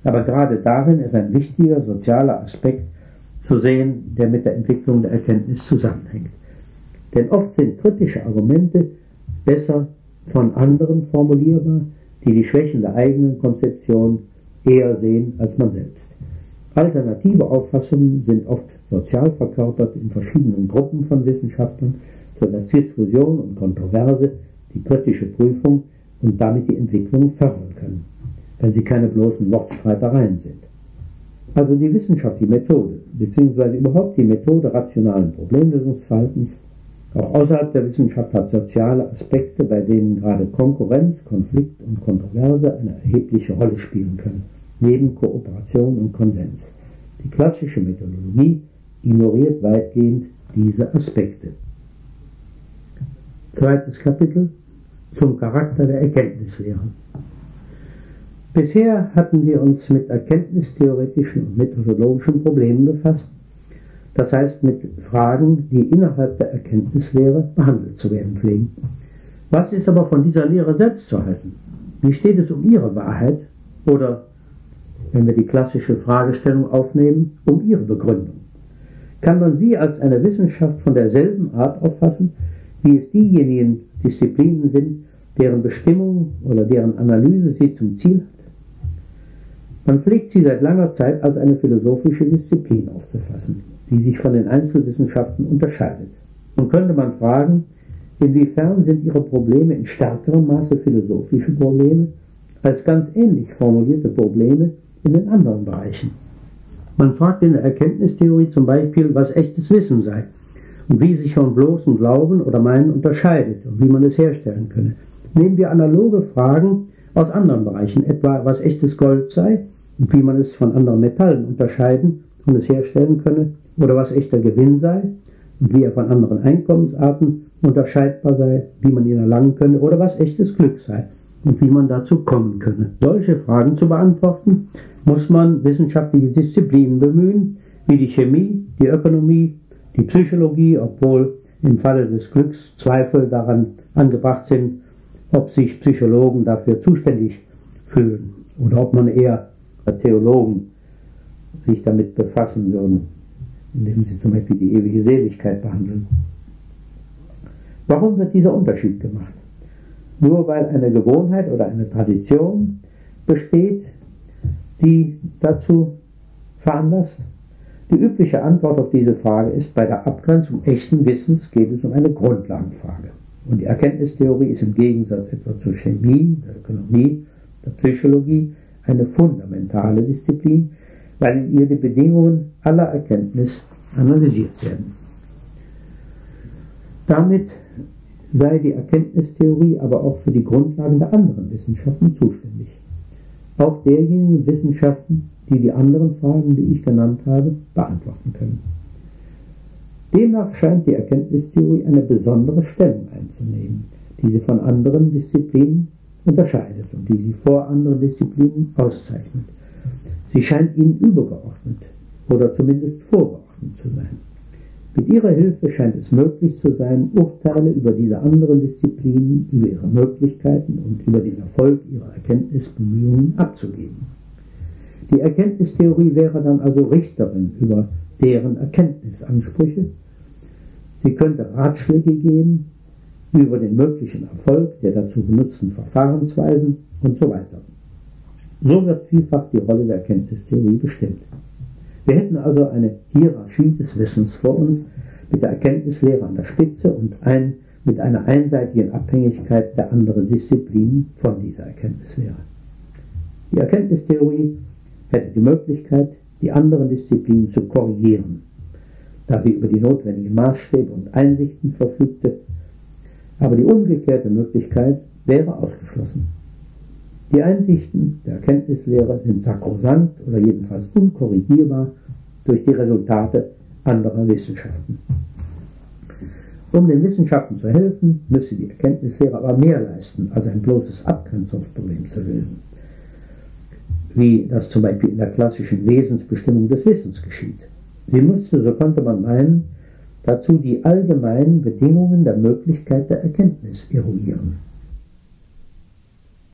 aber gerade darin ist ein wichtiger sozialer Aspekt zu sehen, der mit der Entwicklung der Erkenntnis zusammenhängt. Denn oft sind kritische Argumente besser von anderen formulierbar, die die Schwächen der eigenen Konzeption eher sehen als man selbst. Alternative Auffassungen sind oft sozial verkörpert in verschiedenen Gruppen von Wissenschaftlern, sodass Diskussion und Kontroverse die kritische Prüfung und damit die Entwicklung fördern können, wenn sie keine bloßen Wortstreitereien sind. Also die Wissenschaft, die Methode, beziehungsweise überhaupt die Methode rationalen Problemlösungsverhaltens, auch außerhalb der Wissenschaft hat soziale Aspekte, bei denen gerade Konkurrenz, Konflikt und Kontroverse eine erhebliche Rolle spielen können, neben Kooperation und Konsens. Die klassische Methodologie ignoriert weitgehend diese Aspekte. Zweites Kapitel zum Charakter der Erkenntnislehre. Bisher hatten wir uns mit erkenntnistheoretischen und methodologischen Problemen befasst, das heißt mit Fragen, die innerhalb der Erkenntnislehre behandelt zu werden pflegen. Was ist aber von dieser Lehre selbst zu halten? Wie steht es um ihre Wahrheit oder, wenn wir die klassische Fragestellung aufnehmen, um ihre Begründung? Kann man sie als eine Wissenschaft von derselben Art auffassen, wie es diejenigen Disziplinen sind, deren Bestimmung oder deren Analyse sie zum Ziel hat? Man pflegt sie seit langer Zeit als eine philosophische Disziplin aufzufassen, die sich von den Einzelwissenschaften unterscheidet. Und könnte man fragen, inwiefern sind ihre Probleme in stärkerem Maße philosophische Probleme als ganz ähnlich formulierte Probleme in den anderen Bereichen. Man fragt in der Erkenntnistheorie zum Beispiel, was echtes Wissen sei und wie sich von bloßem Glauben oder Meinen unterscheidet und wie man es herstellen könne. Nehmen wir analoge Fragen aus anderen Bereichen, etwa was echtes Gold sei und wie man es von anderen Metallen unterscheiden und es herstellen könne, oder was echter Gewinn sei und wie er von anderen Einkommensarten unterscheidbar sei, wie man ihn erlangen könne, oder was echtes Glück sei und wie man dazu kommen könne. Solche Fragen zu beantworten, muss man wissenschaftliche Disziplinen bemühen, wie die Chemie, die Ökonomie, die Psychologie, obwohl im Falle des Glücks Zweifel daran angebracht sind, ob sich Psychologen dafür zuständig fühlen oder ob man eher Theologen sich damit befassen würden, indem sie zum Beispiel die ewige Seligkeit behandeln. Warum wird dieser Unterschied gemacht? Nur weil eine Gewohnheit oder eine Tradition besteht, die dazu veranlasst? Die übliche Antwort auf diese Frage ist, bei der Abgrenzung echten Wissens geht es um eine Grundlagenfrage. Und die Erkenntnistheorie ist im Gegensatz etwa zur Chemie, der Ökonomie, der Psychologie eine fundamentale Disziplin, weil in ihr die Bedingungen aller Erkenntnis analysiert werden. Damit sei die Erkenntnistheorie aber auch für die Grundlagen der anderen Wissenschaften zuständig. Auch derjenigen Wissenschaften, die die anderen Fragen, die ich genannt habe, beantworten können. Demnach scheint die Erkenntnistheorie eine besondere Stellung einzunehmen, die sie von anderen Disziplinen unterscheidet und die sie vor anderen Disziplinen auszeichnet. Sie scheint ihnen übergeordnet oder zumindest vorgeordnet zu sein. Mit ihrer Hilfe scheint es möglich zu sein, Urteile über diese anderen Disziplinen, über ihre Möglichkeiten und über den Erfolg ihrer Erkenntnisbemühungen abzugeben. Die Erkenntnistheorie wäre dann also Richterin über deren Erkenntnisansprüche. Sie könnte Ratschläge geben über den möglichen Erfolg der dazu benutzten Verfahrensweisen und so weiter. So wird vielfach die Rolle der Erkenntnistheorie bestimmt. Wir hätten also eine Hierarchie des Wissens vor uns mit der Erkenntnislehre an der Spitze und ein, mit einer einseitigen Abhängigkeit der anderen Disziplinen von dieser Erkenntnislehre. Die Erkenntnistheorie hätte die Möglichkeit, die anderen Disziplinen zu korrigieren, da sie über die notwendigen Maßstäbe und Einsichten verfügte, aber die umgekehrte Möglichkeit wäre ausgeschlossen. Die Einsichten der Erkenntnislehre sind sakrosankt oder jedenfalls unkorrigierbar durch die Resultate anderer Wissenschaften. Um den Wissenschaften zu helfen, müsse die Erkenntnislehre aber mehr leisten, als ein bloßes Abgrenzungsproblem zu lösen wie das zum Beispiel in der klassischen Wesensbestimmung des Wissens geschieht. Sie musste, so konnte man meinen, dazu die allgemeinen Bedingungen der Möglichkeit der Erkenntnis eruieren.